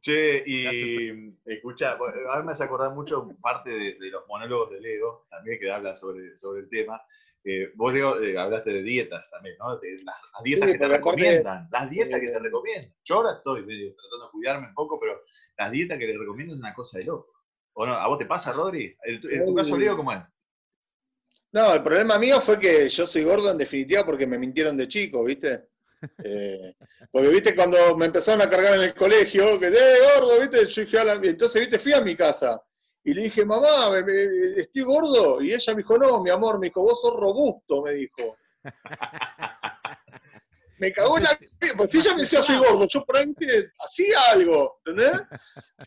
che, y escucha, ahora me hace acordar mucho parte de, los monólogos de Leo, también que habla sobre, sobre el tema. Eh, vos, Leo, eh, hablaste de dietas también, ¿no? De las, dietas que te recomiendan, las dietas que te recomiendan. Yo ahora estoy medio tratando de cuidarme un poco, pero las dietas que te recomiendan es una cosa de loco. ¿O no? ¿A vos te pasa, Rodri? ¿En tu, caso, Leo, cómo es? No, el problema mío fue que yo soy gordo en definitiva porque me mintieron de chico, ¿viste? Eh, porque, viste, cuando me empezaron a cargar en el colegio, que, eh, gordo, viste, yo dije, entonces, viste, fui a mi casa y le dije, mamá, estoy gordo. Y ella me dijo, no, mi amor, me dijo, vos sos robusto, me dijo. me cagó la pues si ella me decía soy gordo, yo por ahí hacía algo, ¿entendés?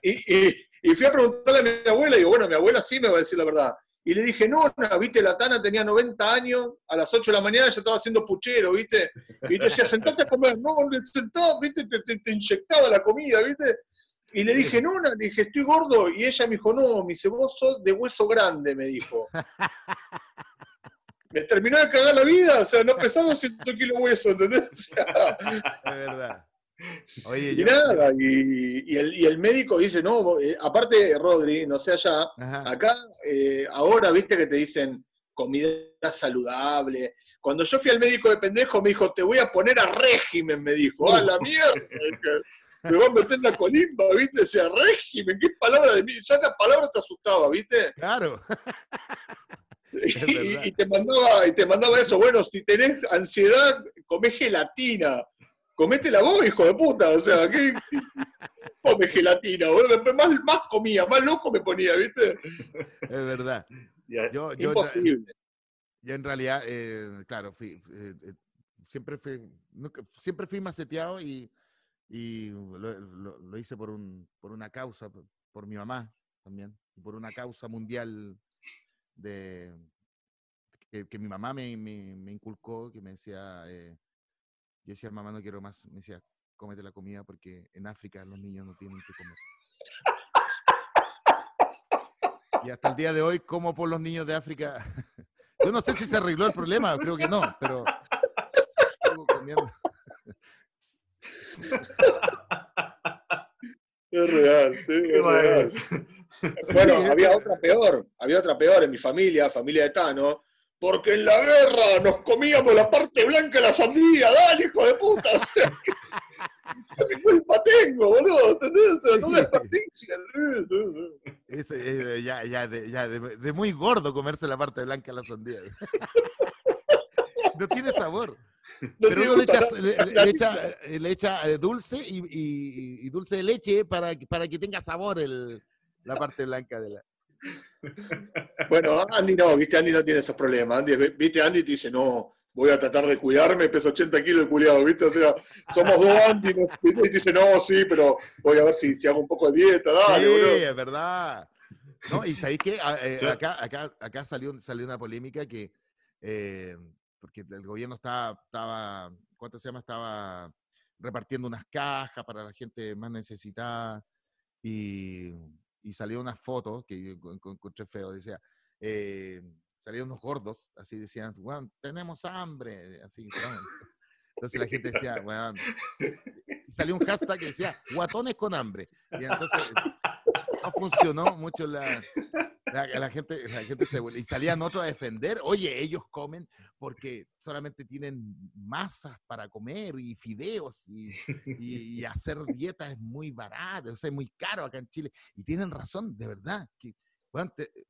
Y, y fui a preguntarle a mi abuela, y digo, bueno, mi abuela sí me va a decir la verdad. Y le dije, no, no, viste, la Tana tenía 90 años, a las 8 de la mañana ya estaba haciendo puchero, viste. Y yo decía, sentate a comer, no, sentado, viste, te, te, inyectaba la comida, viste. Y le dije, no, no, le dije, estoy gordo. Y ella me dijo, no, mi ceboso de hueso grande, me dijo. Me terminó de cagar la vida, o sea, no pesaba 200 kilos de hueso, ¿entendés? es verdad y nada, y, el, médico dice, no, eh, aparte, Rodri, no sé allá, acá eh, ahora viste que te dicen comida saludable. Cuando yo fui al médico de pendejo, me dijo, te voy a poner a régimen, me dijo. ¡A la mierda! me va a meter en la colimba, ¿viste? O sea, régimen, qué palabra de mí. Ya la palabra te asustaba, ¿viste? Claro. y, te mandaba, y te mandaba eso, bueno, si tenés ansiedad, comé gelatina comete la voz, hijo de puta. O sea, ¿qué, come gelatina? Más, más comía, más loco me ponía, ¿viste? Es verdad. Yo, Imposible. Yo en realidad, eh, claro, fui, eh, eh, siempre, fui, siempre fui maceteado y, y lo, hice por, un, por una causa, por, mi mamá. también, por una causa mundial de que, mi mamá me, me, inculcó, que me decía, eh, yo decía, mamá, no quiero más, me decía, cómete la comida porque en África los niños no tienen que comer. Y hasta el día de hoy, como por los niños de África. Yo no sé si se arregló el problema, creo que no, pero sigo comiendo. Es real, sí, es real. Bueno, había otra peor, había otra peor en mi familia, familia de Tano, porque en la guerra nos comíamos la parte blanca de la sandía, dale, hijo de puta. ¿Qué culpa tengo, boludo? ¿Entendés? no desperdicien. Eh, ya, ya, de, ya de, muy gordo comerse la parte blanca de la sandía. no tiene sabor. Pero le echa, le, echa, le echa, eh, dulce y, y, y, dulce de leche para, para que tenga sabor el, la parte blanca de la. Bueno, Andy no, viste, Andy no tiene esos problemas. Andy, viste, Andy te dice, no, voy a tratar de cuidarme, peso 80 kilos el culiado, viste, o sea, somos dos Andy, y te dice, no, sí, pero voy a ver si, si hago un poco de dieta, dale, Sí, es verdad. No, y sabéis que ah, eh, acá, acá, acá salió, salió una polémica que, eh, porque el gobierno estaba, estaba, ¿cuánto se llama? Estaba repartiendo unas cajas para la gente más necesitada y y salió una foto que encontré feo, decía, eh, salían unos gordos, así decían, bueno, tenemos hambre, así. Entonces la gente decía, bueno, y salió un hashtag que decía, guatones con hambre. Y entonces no funcionó mucho la, la, gente, la gente se y salían otros a defender, oye, ellos comen porque solamente tienen masas para comer y fideos y, y, hacer dieta es muy barato, o sea, es muy caro acá en Chile. Y tienen razón, de verdad. Que,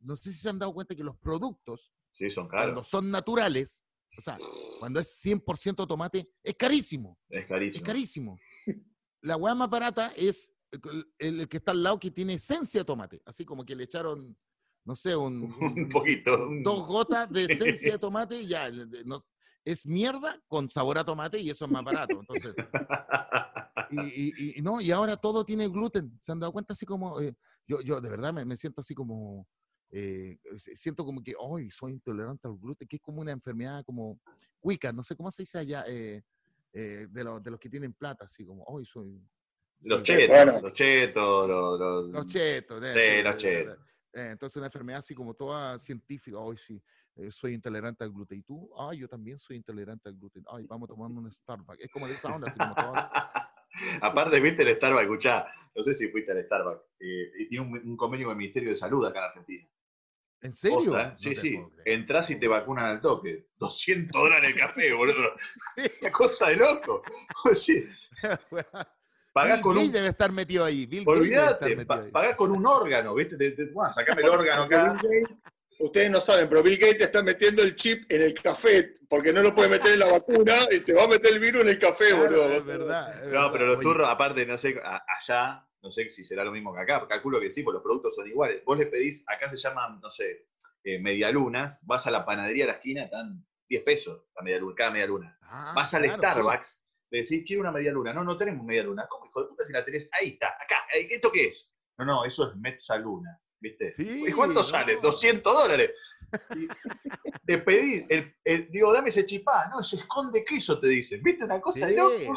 no sé si se han dado cuenta que los productos, sí, son caros. cuando son naturales, o sea, cuando es 100% tomate, es carísimo. Es carísimo. Es carísimo. La hueá más barata es el, el, que está al lado que tiene esencia de tomate, así como que le echaron no sé, un, un poquito. Dos gotas de esencia de tomate y ya. No, es mierda con sabor a tomate y eso es más barato. Entonces, y, y, no, y ahora todo tiene gluten. ¿Se han dado cuenta? Así como, eh, yo, yo de verdad me, me siento así como, eh, siento como que, hoy soy intolerante al gluten, que es como una enfermedad como cuica, no sé cómo se dice allá, eh, de, de los que tienen plata, así como, hoy soy... Los chetos, los chetos, los, los, chetos. Sí, los chetos. Eh, entonces, una enfermedad así como toda científica, hoy sí, eh, soy intolerante al gluten. Y tú, ay, yo también soy intolerante al gluten. Ay, vamos tomando un Starbucks. Es como de esa onda, así como Aparte, viste el Starbucks, escuchá, no sé si fuiste al Starbucks, eh, y tiene un, convenio con el Ministerio de Salud acá en Argentina. ¿En serio? sí, sí. Entras y te vacunan al toque. 200 dólares el café, boludo. Una cosa de loco. Sí. Pagás con un... debe estar metido ahí. Bill Olvídate, pagás con un órgano, ¿viste? Te, sacame el órgano acá. Ustedes no saben, pero Bill Gates está metiendo el chip en el café, porque no lo puede meter en la vacuna y te va a meter el virus en el café, boludo. Es verdad. no, pero los turros, aparte, no sé, allá, no sé si será lo mismo que acá, calculo que sí, porque los productos son iguales. Vos le pedís, acá se llaman, no sé, eh, medialunas, vas a la panadería a la esquina, están 10 pesos la medialuna, cada medialuna. Ah, vas al Starbucks, decís, quiero una media luna. No, no tenemos media luna. ¿Cómo, hijo de puta, si la tenés? Ahí está, acá. ¿Esto qué es? No, no, eso es Mezzaluna. ¿Viste? ¿Y cuánto sale? 200 dólares. te pedí, el, digo, dame ese chipá. No, se esconde queso, te dicen. ¿Viste una cosa de loco?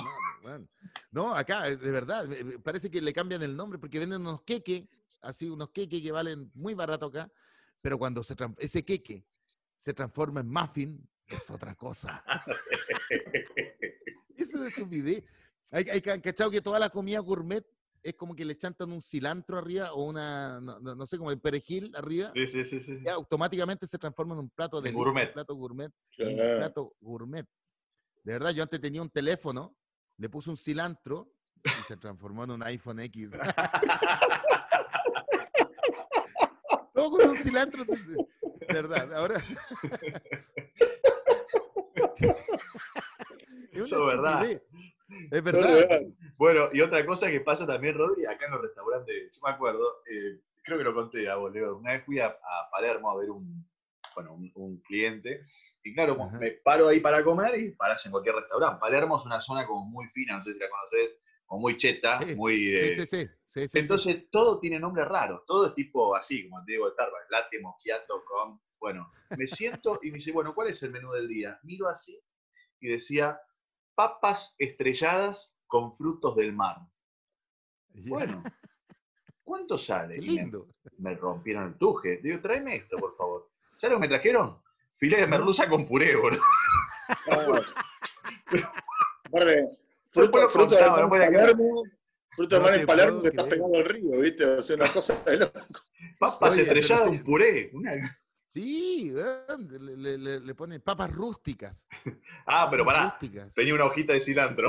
No, acá, de verdad, parece que le cambian el nombre porque venden unos queques, así, unos queques que valen muy barato acá, pero cuando se ese queque se transforma en muffin, es otra cosa. Eso es estupidez. Hay, hay cachado que toda la comida gourmet es como que le chantan un cilantro arriba o una, no, sé, como el perejil arriba. Sí, sí, sí. sí. automáticamente se transforma en un plato de gourmet. Un plato gourmet. Un plato gourmet. De verdad, yo antes tenía un teléfono, le puse un cilantro y se transformó en un iPhone X. Todo con un cilantro. De verdad, ahora. Eso es verdad. Es verdad. Bueno, y otra cosa que pasa también, Rodri, acá en los restaurantes, yo me acuerdo, eh, creo que lo conté a vos, Leo, una vez fui a, Palermo a ver un, bueno, un, cliente, y claro, me paro ahí para comer y paras en cualquier restaurante. Palermo es una zona como muy fina, no sé si la conoces, o muy cheta, Sí, muy... Sí, eh, sí, sí. sí, sí, entonces todo tiene nombre raro, todo es tipo así, como te digo, Starbucks, latte mojiato con... Bueno, me siento y me dice, bueno, ¿cuál es el menú del día? Miro así y decía, papas estrelladas con frutos del mar. Bueno, ¿cuánto sale? Qué Y me- lindo. me rompieron el tuje. Digo, tráeme esto, por favor. ¿Sabes lo que me trajeron? Filé de merluza con puré, boludo. Después fruto, fruto de contaba, mar no en podía creer. Palermo, fruto de No mar en Palermo que estás pegado al río, ¿viste? O sea, una cosa de loco. Papas estrelladas, un puré. Una- Sí, le, le- le- le ponen papas rústicas. Ah, pero papas pará. rústicas. Tenía una hojita de cilantro.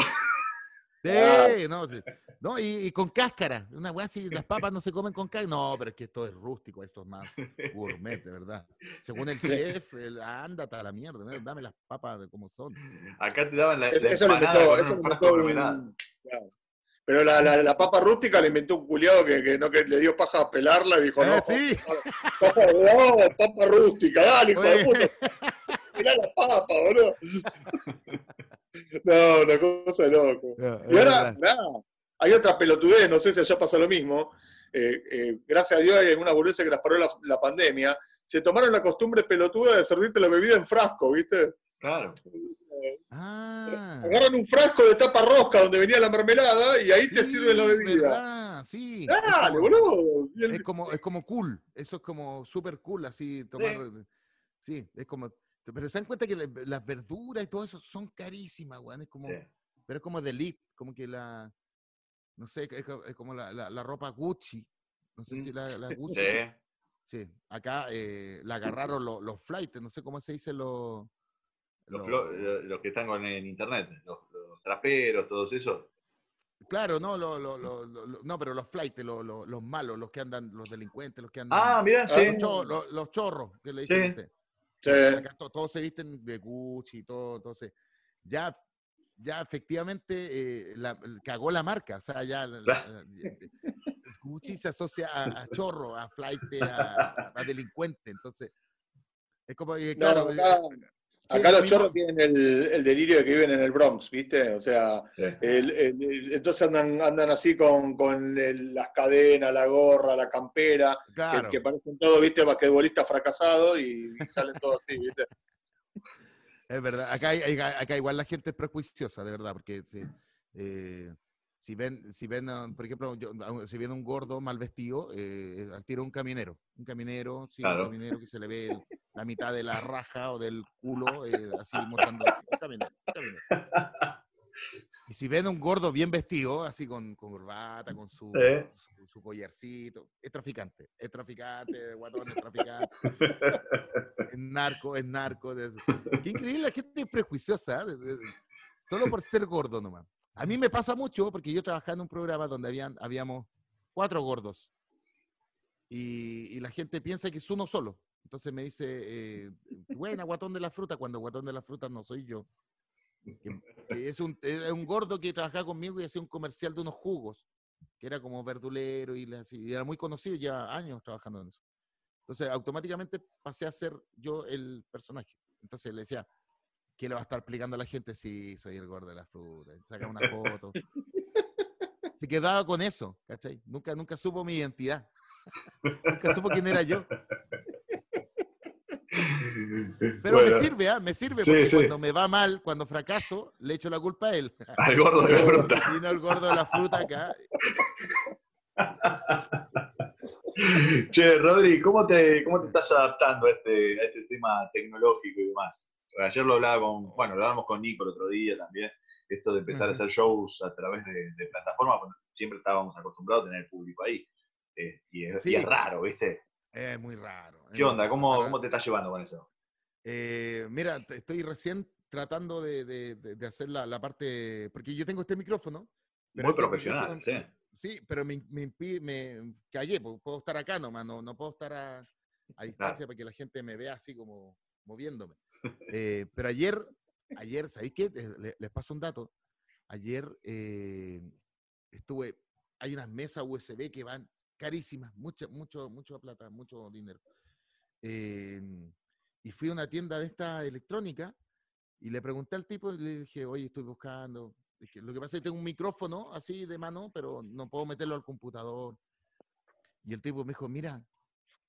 Sí, no, sí. No, y, y con cáscara. Una weá así, las papas no se comen con cáscara. No, pero es que esto es rústico, esto es más gourmet, de verdad. Según el chef, el, ándate a la mierda, ¿no? dame las papas de como son. Acá te daban la, Es- la eso lo inventó, con eso lo inventó un- claro. Pero la, la, la papa rústica la inventó un culiado que, que no que le dio paja a pelarla y dijo, Eh, no, sí. papa, no, papa rústica, dale, hijo de puta, pelá la papa, boludo. No, una cosa de loco. Y ahora, nada, hay otra pelotudez, no sé si allá pasa lo mismo. Eh, eh, gracias a Dios hay algunas boludeces que las paró la, la pandemia. Se tomaron la costumbre pelotuda de servirte la bebida en frasco, ¿viste? Claro. Ah. Agarran un frasco de tapa rosca donde venía la mermelada y ahí te Sí, sirven la bebida. Sí. es Dale, como- boludo. Es como, es como cool, eso es como súper cool, así tomar. Sí. es como. Pero se dan cuenta que la- las verduras y todo eso son carísimas, weón. Es como, Sí. pero es como de elite, como que la. No sé, es, co- es como la, la- la ropa Gucci. No sé Mm. si la, la Gucci. Sí. Sí, acá eh, la agarraron los, los flights, no sé cómo se dice los. Los, lo- los que están con, en internet, los, los traperos, todos esos. Claro, no, lo- lo- lo- lo- lo- no, pero los flights, los, los- los malos, los que andan, los delincuentes, los que andan. Ah, mirá, sí. los, cho- los- los chorros, que le dicen Sí. usted. Sí. Acá to- todos se visten de Gucci y todo, entonces ya, ya efectivamente eh, la, cagó la marca, o sea, ya la- la- Gucci se asocia a, a chorro, a flight, a, a delincuente, entonces es como, eh, No, claro, eh, acá, sí, acá lo los chorros tienen el, el delirio de que viven en el Bronx, ¿viste? O sea, Sí. el- el- el- entonces andan, andan así con, las cadenas, la gorra, la campera, que- claro, que, parecen todos, ¿viste? Basquetbolistas fracasados y, y salen todos así, ¿viste? es verdad, acá, hay- acá igual la gente es prejuiciosa, de verdad, porque si, eh, si ven, si ven, por ejemplo, yo- si ven un gordo mal vestido, eh, al tiro un caminero, un caminero, sí, Claro. un caminero que se le ve el- la mitad de la raja o del culo, eh, así mostrando, un caminero. Y si ven un gordo bien vestido, así con, con corbata, con su, Sí. su, su collarcito, es traficante, es traficante, guatón, es traficante, es narco, es narco. es- Qué increíble, la gente es prejuiciosa, ¿eh? solo por ser gordo nomás. A mí me pasa mucho porque yo trabajaba en un programa donde habían, habíamos cuatro gordos y, y la gente piensa que es uno solo. Entonces me dice, eh, buena, guatón de la fruta, cuando guatón de la fruta no soy yo. Que- que es, un, es un gordo que trabajaba conmigo y hacía un comercial de unos jugos, que era como verdulero y, hacía- y era muy conocido, ya años trabajando en eso. Entonces, automáticamente pasé a ser yo el personaje. Entonces le decía, ¿qué le va a estar explicando a la gente? Sí, soy el gordo de la fruta. Saca una foto. Se quedaba con eso, ¿cachai? Nunca, nunca supo mi identidad. nunca supo quién era yo. Pero Bueno, me sirve, ¿ah? Me sirve Sí, porque sí. cuando me va mal, cuando fracaso, le echo la culpa a él. Al gordo de la fruta. Vino el gordo de la fruta acá. Che, Rodri, ¿cómo te, ¿cómo te estás adaptando a este, a este tema tecnológico y demás? Ayer lo hablaba con, bueno, lo hablamos con Nico el otro día también, esto de empezar a hacer shows a través de, de plataformas, bueno, siempre estábamos acostumbrados a tener público ahí. eh, y, es, y es raro, ¿viste? Es muy raro. ¿Qué onda? ¿Cómo, ¿Cómo te estás llevando con eso? eh, mira, estoy recién tratando de, de- hacer la, la parte, porque yo tengo este micrófono. pero Muy este profesional, micrófono- sí. Sí, pero me, me impide, me callé, pues, puedo estar acá nomás, no, no puedo estar a, a distancia para que la gente me vea así como moviéndome. Eh, pero ayer, ayer, ¿sabéis qué? Les, les- les paso un dato. Ayer eh, estuve, hay unas mesas USB que van carísimas, mucha, mucho, mucho plata, mucho dinero. Eh, y fui a una tienda de esta electrónica y le pregunté al tipo y le dije, oye, estoy buscando, lo que pasa es que tengo un micrófono así de mano, pero no puedo meterlo al computador. Y el tipo me dijo, mira,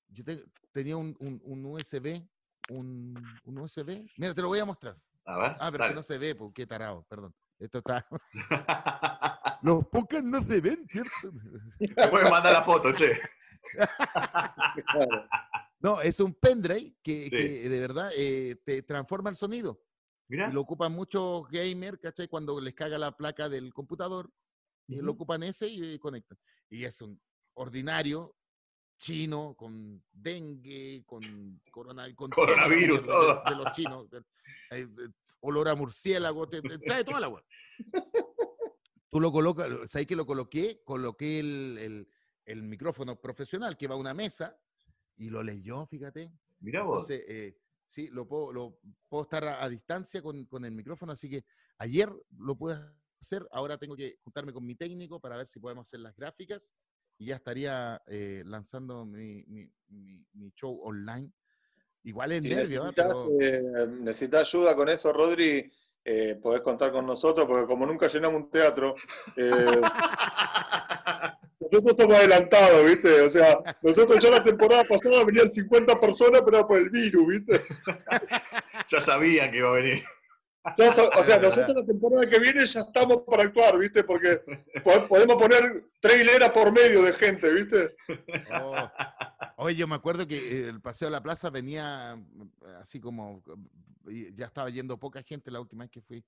yo tenía un, un, USB, un, un, USB. Mira, te lo voy a mostrar. A ver, ah, pero que no se ve, porque qué tarado, perdón. Esto está. Los pocas no se ven, ¿cierto? Me puedes mandar la foto, che. no, es un pendrive que, de verdad eh, te transforma el sonido. Mira. lo ocupan muchos gamers, ¿cachai? Cuando les caga la placa del computador, y lo ocupan ese y conectan. Y es un ordinario chino con dengue, con, con coronavirus, todo. De, los chinos. Olor a murciélago, te, trae toda la agua. Tú lo colocas, ¿sabes que lo coloqué? Coloqué el, el, micrófono profesional que va a una mesa y lo leyó, fíjate. Mira vos. Entonces, eh, sí, lo puedo, lo puedo estar a, distancia con, con, el micrófono, así que ayer lo pude hacer, ahora tengo que juntarme con mi técnico para ver si podemos hacer las gráficas y ya estaría eh, lanzando mi, mi, mi, show online. Igual es nervio. ¿ah? Necesitas, eh, necesitas ayuda con eso, Rodri. Eh, podés contar con nosotros, porque como nunca llenamos un teatro, eh, nosotros somos adelantados, ¿viste? O sea, nosotros ya la temporada pasada venían 50 personas, pero era por el virus, ¿viste? ya sabían que iba a venir o sea, nosotros la temporada que viene ya estamos para actuar, ¿viste? Porque podemos poner tres hileras por medio de gente, ¿viste? Oh. Oye, yo me acuerdo que el Paseo de la Plaza venía así como, ya estaba yendo poca gente la última vez que fui.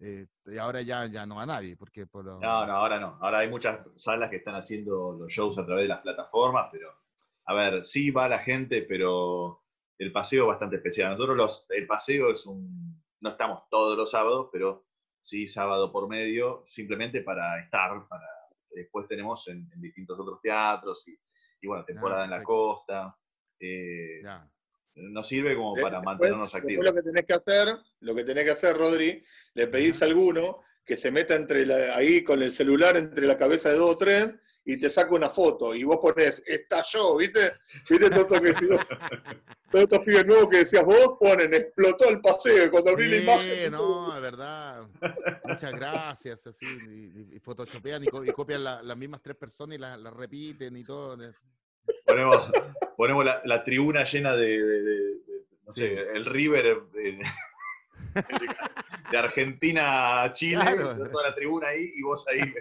Eh, y ahora ya, ya no va nadie, porque por No, no, ahora no. Ahora hay muchas salas que están haciendo los shows a través de las plataformas, pero, a ver, sí va la gente, pero el paseo es bastante especial. Nosotros los, el paseo es un, no estamos todos los sábados, pero sí sábado por medio, simplemente para estar, para después tenemos en, distintos otros teatros y, bueno, temporada en la costa. Eh, nos sirve como para mantenernos activos. Lo que tenés que hacer, lo que tenés que hacer, Rodri, le pedís a alguno que se meta entre ahí con el celular entre la cabeza de dos o tres y te saca una foto y vos ponés, está yo, ¿viste? ¿Viste todo esto que decías? Todos estos pibes nuevos que decías vos ponen, explotó el paseo cuando abrí la imagen. no, es verdad. Muchas gracias, así, y, y photoshopean y, copian las mismas tres personas y las repiten y todo. Ponemos, ponemos la, tribuna llena de, no sé, el River de, Argentina a Chile, toda la tribuna ahí y vos ahí.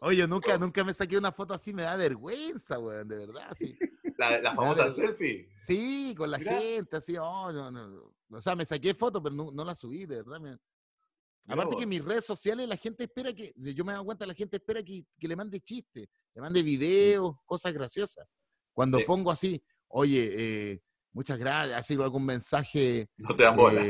Oye, nunca, nunca me saqué una foto así, me da vergüenza, weón, de verdad, sí. ¿La, famosa selfie? Sí, con la gente, así, oh, no, no. O sea, me saqué foto, pero no, la subí, de verdad. Aparte que en mis redes sociales la gente espera que, yo me he dado cuenta, la gente espera que, le mande chistes, le mande videos, cosas graciosas. Cuando pongo así, oye, eh, muchas gracias, así algún mensaje. No te dan bola.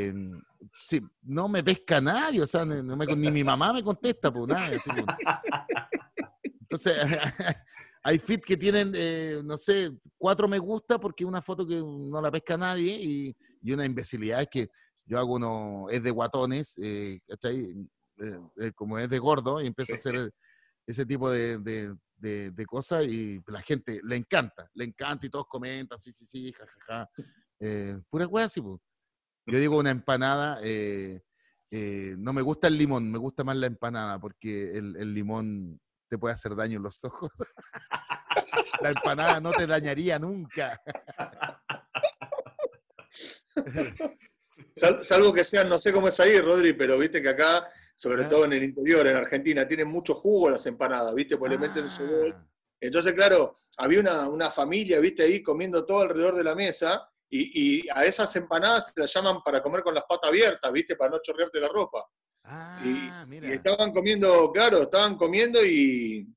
sí, no me pesca nadie, o sea, ni mi mamá me contesta, pues nada. Pues. Entonces, hay fit que tienen, eh, no sé, cuatro me gusta porque una foto que no la pesca nadie y, una imbecilidad es que yo hago uno, es de guatones, eh, eh, como es de gordo y empiezo a hacer ese tipo de, de, cosas y la gente le encanta, le encanta y todos comentan, sí, sí, sí, jajaja. Eh, pura hueá, sí, pues. Yo digo una empanada, eh, eh, no me gusta el limón, me gusta más la empanada porque el, el limón te puede hacer daño en los ojos. la empanada no te dañaría nunca. Salvo que sean, no sé cómo es ahí, Rodri, pero viste que acá sobre todo en el interior, en Argentina, tienen mucho jugo las empanadas, ¿viste? Porque le meten su bol. Ah. Entonces, claro, había una, familia, ¿viste? Ahí comiendo todo alrededor de la mesa y, a esas empanadas se las llaman para comer con las patas abiertas, ¿viste? Para no chorrearte la ropa. Ah, y, mira. estaban comiendo, claro, estaban comiendo y,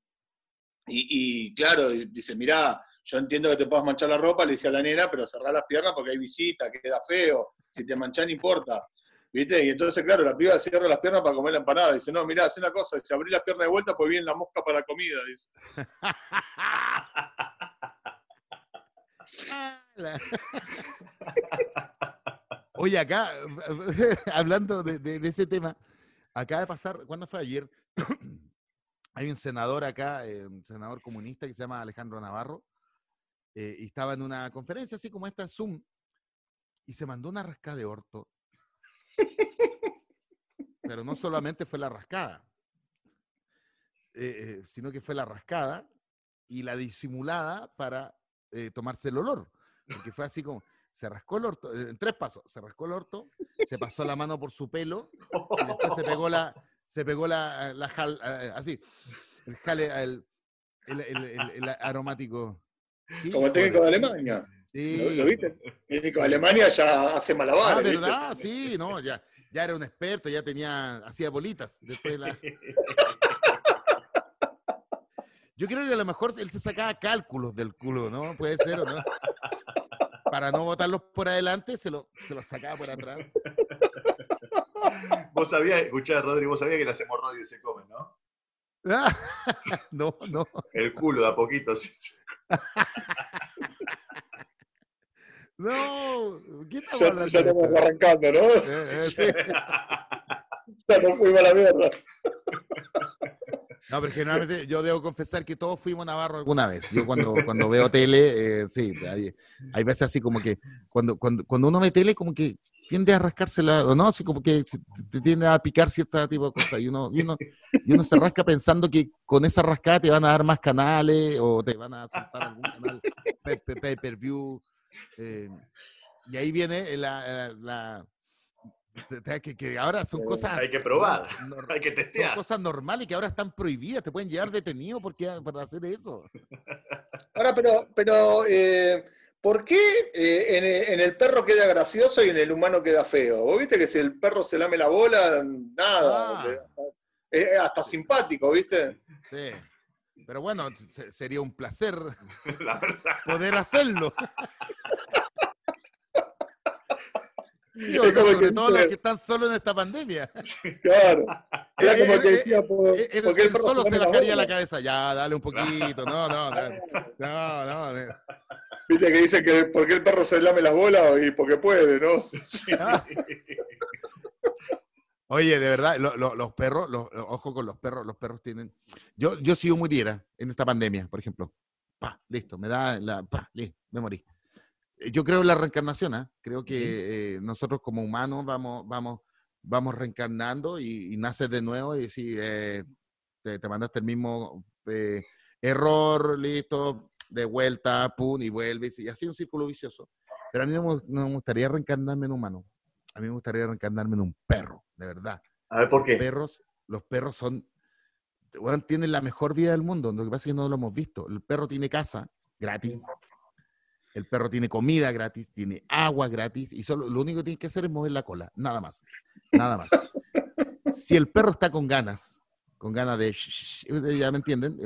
y, claro, dice, mirá, yo entiendo que te puedas manchar la ropa, le decía a la nena, pero cerrar las piernas porque hay visita, queda feo, si te manchan no importa. ¿Viste? Y entonces, claro, la piba cierra las piernas para comer la empanada. Dice, no, mirá, hace una cosa, si abrí las piernas de vuelta, pues viene la mosca para la comida, dice. Oye, acá, hablando de, ese tema, acaba de pasar, ¿cuándo fue ayer? Hay un senador acá, eh, un senador comunista que se llama Alejandro Navarro, eh, y estaba en una conferencia así como esta, Zoom, y se mandó una rascada de orto pero no solamente fue la rascada, eh, eh, sino que fue la rascada y la disimulada para eh, tomarse el olor. Porque fue así como, se rascó el orto, en tres pasos, se rascó el orto, se pasó la mano por su pelo, y después se pegó la, se pegó la, la jal, así, el jale, el, el, el, el aromático. Como el técnico de Alemania. Sí. ¿Lo, viste? Técnico de Alemania ya hace malabares. Ah, ¿verdad? Sí, no, ya, ya era un experto, ya tenía, hacía bolitas. Después la... Yo creo que a lo mejor él se sacaba cálculos del culo, ¿no? Puede ser o no. Para no botarlos por adelante, se, lo, se los sacaba por atrás. Vos sabías, escuchá, Rodri, vos sabías que las hemorroides se comen, ¿no? no, no. El culo de a poquito, sí. No, ¿qué estamos ya, ya estamos arrancando, ¿no? Eh, eh, sí. ya nos fuimos a la mierda. No, pero generalmente yo debo confesar que todos fuimos Navarro alguna vez. Yo cuando, cuando veo tele, eh, sí, hay, hay, veces así como que cuando, cuando, cuando uno ve tele, como que tiende a rascársela, o no, así como que te tiende a picar cierto tipo de cosas. Y uno, y uno, y uno se rasca pensando que con esa rascada te van a dar más canales o te van a soltar algún canal pay-per-view. Eh, y ahí viene la, la que, que, ahora son cosas. Hay que probar, hay que testear. Son cosas normales que ahora están prohibidas, te pueden llevar detenido porque, para hacer eso. Ahora, pero, pero eh, ¿por qué eh, en, el perro queda gracioso y en el humano queda feo? ¿Vos viste que si el perro se lame la bola, nada? Ah. Es hasta simpático, ¿viste? Sí. Pero bueno, sería un placer poder hacerlo. sobre todo los que están solos en esta pandemia. Claro. Era como eh, que decía, eh, eh, el, el, solo se bajaría la, la cabeza. Ya, dale un poquito. No, no, no, no. Viste que dicen que porque el perro se lame las bolas y porque puede, ¿no? Oye, de verdad, los perros, ojo con los perros, los perros tienen. Yo, yo sigo muriera en esta pandemia, por ejemplo. Pa, listo, me da la. Pa, listo, me morí. Eh, yo creo en la reencarnación, ¿eh? creo que eh, nosotros como humanos vamos, vamos, vamos reencarnando y, naces de nuevo y si eh, te, mandaste el mismo error, listo, de vuelta, pum, y vuelves, y así un círculo vicioso. Pero a mí no me, gustaría reencarnarme en humano. A mí me gustaría reencarnarme en un perro, de verdad. A ver, ¿por qué? Los perros, los perros son, bueno, tienen la mejor vida del mundo. Lo que pasa es que no lo hemos visto. El perro tiene casa gratis, el perro tiene comida gratis, tiene agua gratis y solo lo único que tiene que hacer es mover la cola, nada más. Nada más. Si el perro está con ganas, con ganas de, ya me entienden,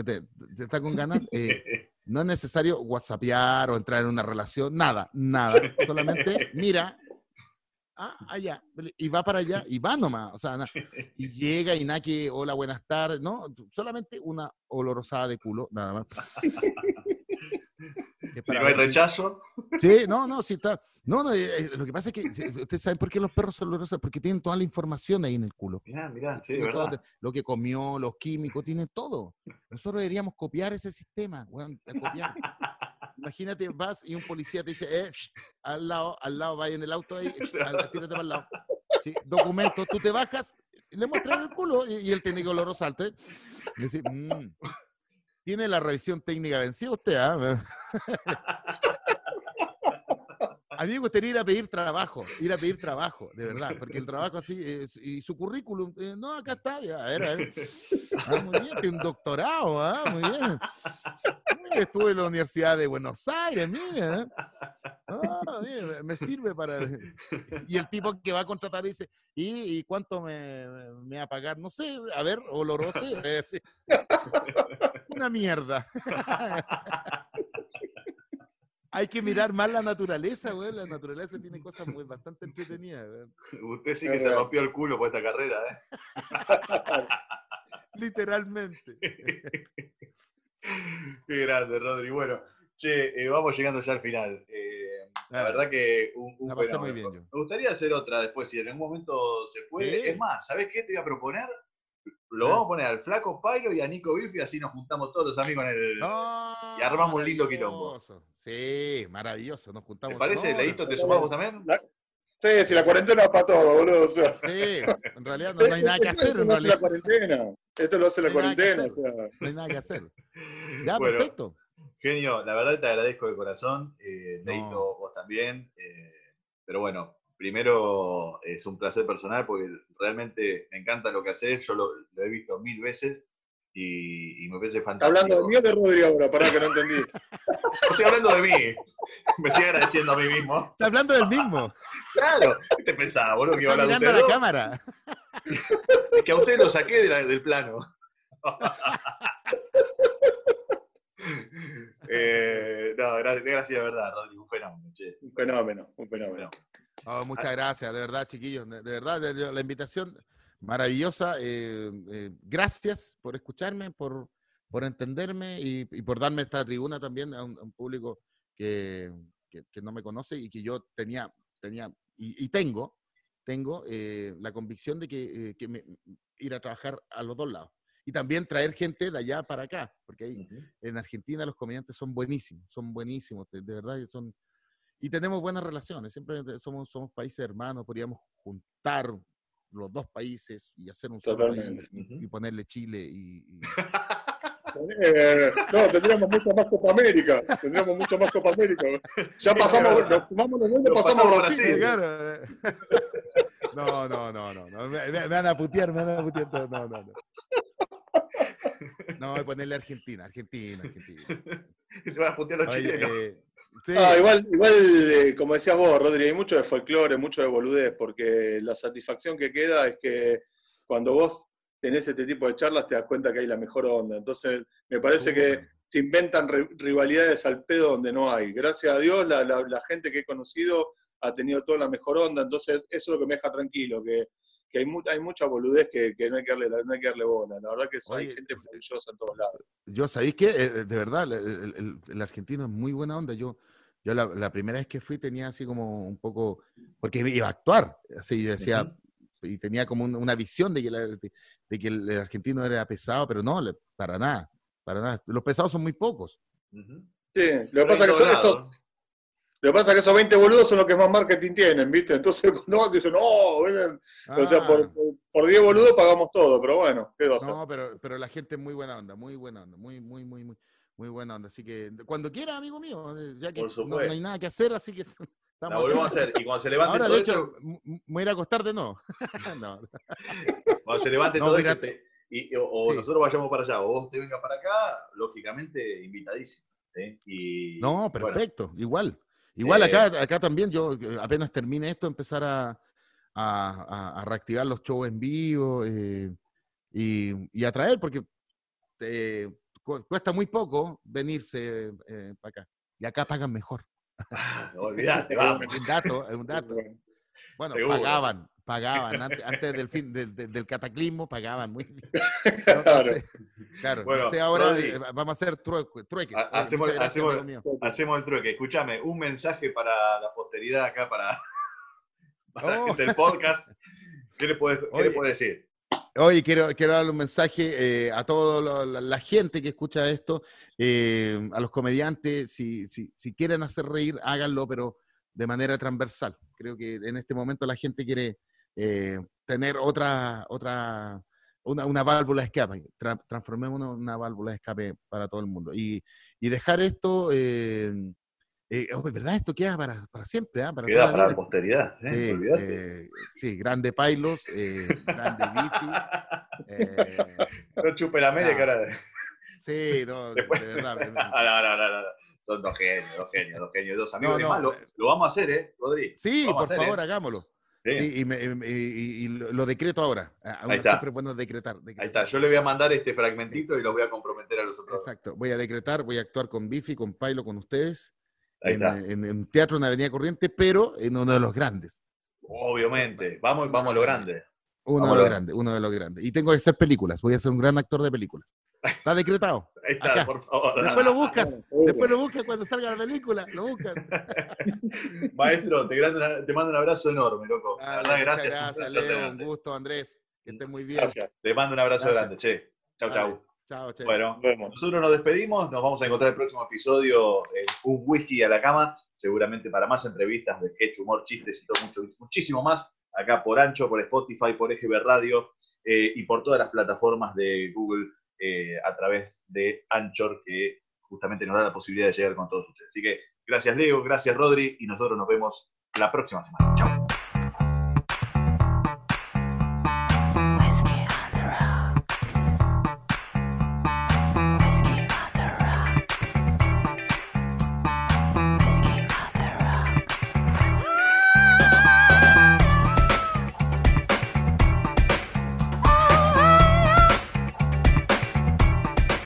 está con ganas, eh, no es necesario whatsappear o entrar en una relación, nada, nada. Solamente mira, ah, allá, y va para allá, y va nomás, o sea, y llega y nada hola, buenas tardes, no, solamente una olorosada de culo, nada más. Si no hay rechazo. Sí, no, no, sí está. No, no, eh, eh, lo que pasa es que ustedes saben por qué los perros son olorosos, porque tienen toda la información ahí en el culo. Mirá, mirá, sí, verdad. lo que comió, los químicos, tienen todo. Nosotros deberíamos copiar ese sistema, bueno, copiar. Imagínate, vas y un policía te dice, eh, al lado, al lado, vaya en el auto ahí, tírate para el lado. Sí, documento, tú te bajas, le muestras el culo y, él tiene olor salte. Y dice, mmm, tiene la revisión técnica vencida usted, ¿ah? A mí me gustaría ir a pedir trabajo, ir a pedir trabajo, de verdad, porque el trabajo así, y su currículum, eh, no, acá está, ya, a ver, a ver. Ah, muy bien, tiene un doctorado, ¿ah? muy bien. Estuve en la Universidad de Buenos Aires, mire. ¿eh? Ah, mire, me sirve para... Y el tipo que va a contratar dice, ¿y, cuánto me, me, va a pagar? No sé, a ver, oloroso. Eh, Una mierda. Hay que mirar más la naturaleza, güey. La naturaleza tiene cosas muy, bastante entretenidas, Usted sí que se rompió el culo por esta carrera, ¿eh? Literalmente. Qué grande, Rodri. Bueno, che, eh, vamos llegando ya al final. Eh, la verdad que un, un muy bien, Me gustaría hacer otra después, si en algún momento se puede. Es más, ¿sabes qué te voy a proponer? Lo vamos a poner al Flaco Pairo y a Nico Biff y así nos juntamos todos los amigos en el. y armamos un lindo quilombo. Sí, maravilloso. Nos juntamos. ¿Te parece? ¿Leísto te sumamos también? Sí, si la cuarentena es para todo, boludo. Sí, en realidad no, hay nada que hacer. En realidad. La cuarentena. Esto lo hace la cuarentena. No hay nada que hacer. Ya, perfecto. Genio, la verdad te agradezco de corazón. Eh, vos también. Eh, pero bueno, primero es un placer personal porque realmente me encanta lo que haces. Yo lo he visto mil veces y, me parece fantástico. hablando de mí o de Rodrigo ahora? Pará que no entendí. Estoy hablando de mí. Me estoy agradeciendo a mí mismo. Está hablando del mismo. Claro. ¿Qué te pensaba, boludo? Que iba a hablar de usted. la cámara. Es que a usted lo saqué del plano. eh, no, gracias, gracias de verdad, Rodrigo. Un fenómeno, che. Un fenómeno, un fenómeno. Oh, muchas gracias, de verdad, chiquillos. De verdad, la invitación maravillosa. Eh, eh, gracias por escucharme, por, por entenderme y, por darme esta tribuna también a un, público que, que, no me conoce y que yo tenía, tenía y, tengo, tengo eh, la convicción de que, que me, ir a trabajar a los dos lados. Y también traer gente de allá para acá, porque ahí, en Argentina los comediantes son buenísimos, son buenísimos, de, de verdad, son, y tenemos buenas relaciones, siempre somos, somos países hermanos, podríamos juntar los dos países y hacer un solo y, ponerle Chile y... Eh, no, tendríamos mucho más Copa América. Tendríamos mucho más Copa América. Ya pasamos, nos fumamos los dos pasamos a Brasil. No, no, no, no. no. Me, me, van a putear, me van a putear. No, no, no. No, voy a ponerle Argentina, Argentina, Argentina. Te vas a putear los chilenos. Eh, ah, igual, igual eh, como decías vos, Rodri, hay mucho de folclore, mucho de boludez, porque la satisfacción que queda es que cuando vos tenés este tipo de charlas te das cuenta que hay la mejor onda. Entonces, me parece que se inventan rivalidades al pedo donde no hay. Gracias a Dios, la, la, gente que he conocido ha tenido toda la mejor onda. Entonces, eso es lo que me deja tranquilo, que, que hay, hay, mucha boludez que, que, no, hay que darle, no hay que darle bola. La verdad que hay gente maravillosa en todos lados. Yo, ¿sabéis qué? Eh, de verdad, el, el, argentino es muy buena onda. Yo yo la, primera vez que fui tenía así como un poco, porque iba a actuar, así decía, y tenía como una visión de que, de, que el argentino era pesado, pero no, para nada, para nada. Los pesados son muy pocos. Sí, lo que pasa es que eso, lo que pasa es que esos 20 boludos son los que más marketing tienen, ¿viste? Entonces, cuando dicen, no, o sea, por, ah. por, 10 boludos pagamos todo, pero bueno, ¿qué va No, pero, pero la gente es muy buena onda, muy buena onda, muy, muy, muy, muy. Muy buena onda. Así que cuando quiera, amigo mío, eh, ya que no, hay nada que hacer, así que. La volvemos a hacer. Y cuando se levante Ahora, todo de hecho, me voy a ir a acostar de no. no. Cuando se levante todo esto, y, o, nosotros vayamos para allá, o vos te vengas para acá, lógicamente invitadísimo. Y, no, perfecto, igual. Igual acá, eh, acá también, yo apenas termine esto, empezar a, a, a reactivar los shows en vivo eh, y, y, a traer, porque cuesta muy poco venirse eh, para acá. Y acá pagan mejor. Ah, no olvidate, vamos. un dato, es un dato. Bueno, pagaban, pagaban. Antes, del fin del, cataclismo, pagaban muy bien. claro. Bueno, ahora eh, vamos a hacer trueque. Hacemos, hacemos, el trueque. Escúchame, un mensaje para la posteridad acá, para, para oh. el podcast. ¿Qué le puedes, ¿qué le puedes decir? Oye, quiero, quiero darle un mensaje eh, a toda la, gente que escucha esto, eh, a los comediantes, si, quieren hacer reír, háganlo, pero de manera transversal. Creo que en este momento la gente quiere eh, tener otra, otra una, una válvula de escape. transformemos una, válvula de escape para todo el mundo. Y dejar esto eh, oh, ¿Verdad? Esto queda para, para siempre, ¿ah? Para queda para la posteridad. ¿eh? Sí, eh, sí, grande Pailos, eh, grande Bifi. Eh, no chupe la media, cara. Sí, no, de verdad. no, no, no, no, Son dos genios, dos genios, dos genios, dos amigos. No, no, lo, vamos a hacer, ¿eh, Rodri? Sí, por favor, hagámoslo. Sí, y, me, y, lo decreto ahora. Ahí está. Siempre bueno decretar, decretar, Ahí está. Yo le voy a mandar este fragmentito y lo voy a comprometer a los otros. Exacto. Voy a decretar, voy a actuar con Bifi, con Pailo, con ustedes en, en, teatro en Avenida Corriente, pero en uno de los grandes. Obviamente, vamos, vamos a lo grande. Uno de los grandes, uno de los grandes. Y tengo que hacer películas, voy a ser un gran actor de películas. Está decretado. Ahí está, por favor. Después lo buscas, después lo buscas cuando salga la película, lo buscas. Maestro, te, te, mando un abrazo enorme, loco. la verdad, gracias. Gracias, un, un gusto, Andrés. Que estés muy bien. Gracias. Te mando un abrazo grande, che. Chau, chau. Bueno, nosotros nos despedimos, nos vamos a encontrar el próximo episodio en Un Whisky a la Cama, seguramente para más entrevistas de sketch, humor, chistes y todo mucho, muchísimo más, acá por Ancho, por Spotify, por EGB Radio eh, y por todas las plataformas de Google eh, a través de Anchor, que justamente nos da la posibilidad de llegar con todos ustedes. Así que gracias Leo, gracias Rodri y nosotros nos vemos la próxima semana. Chao.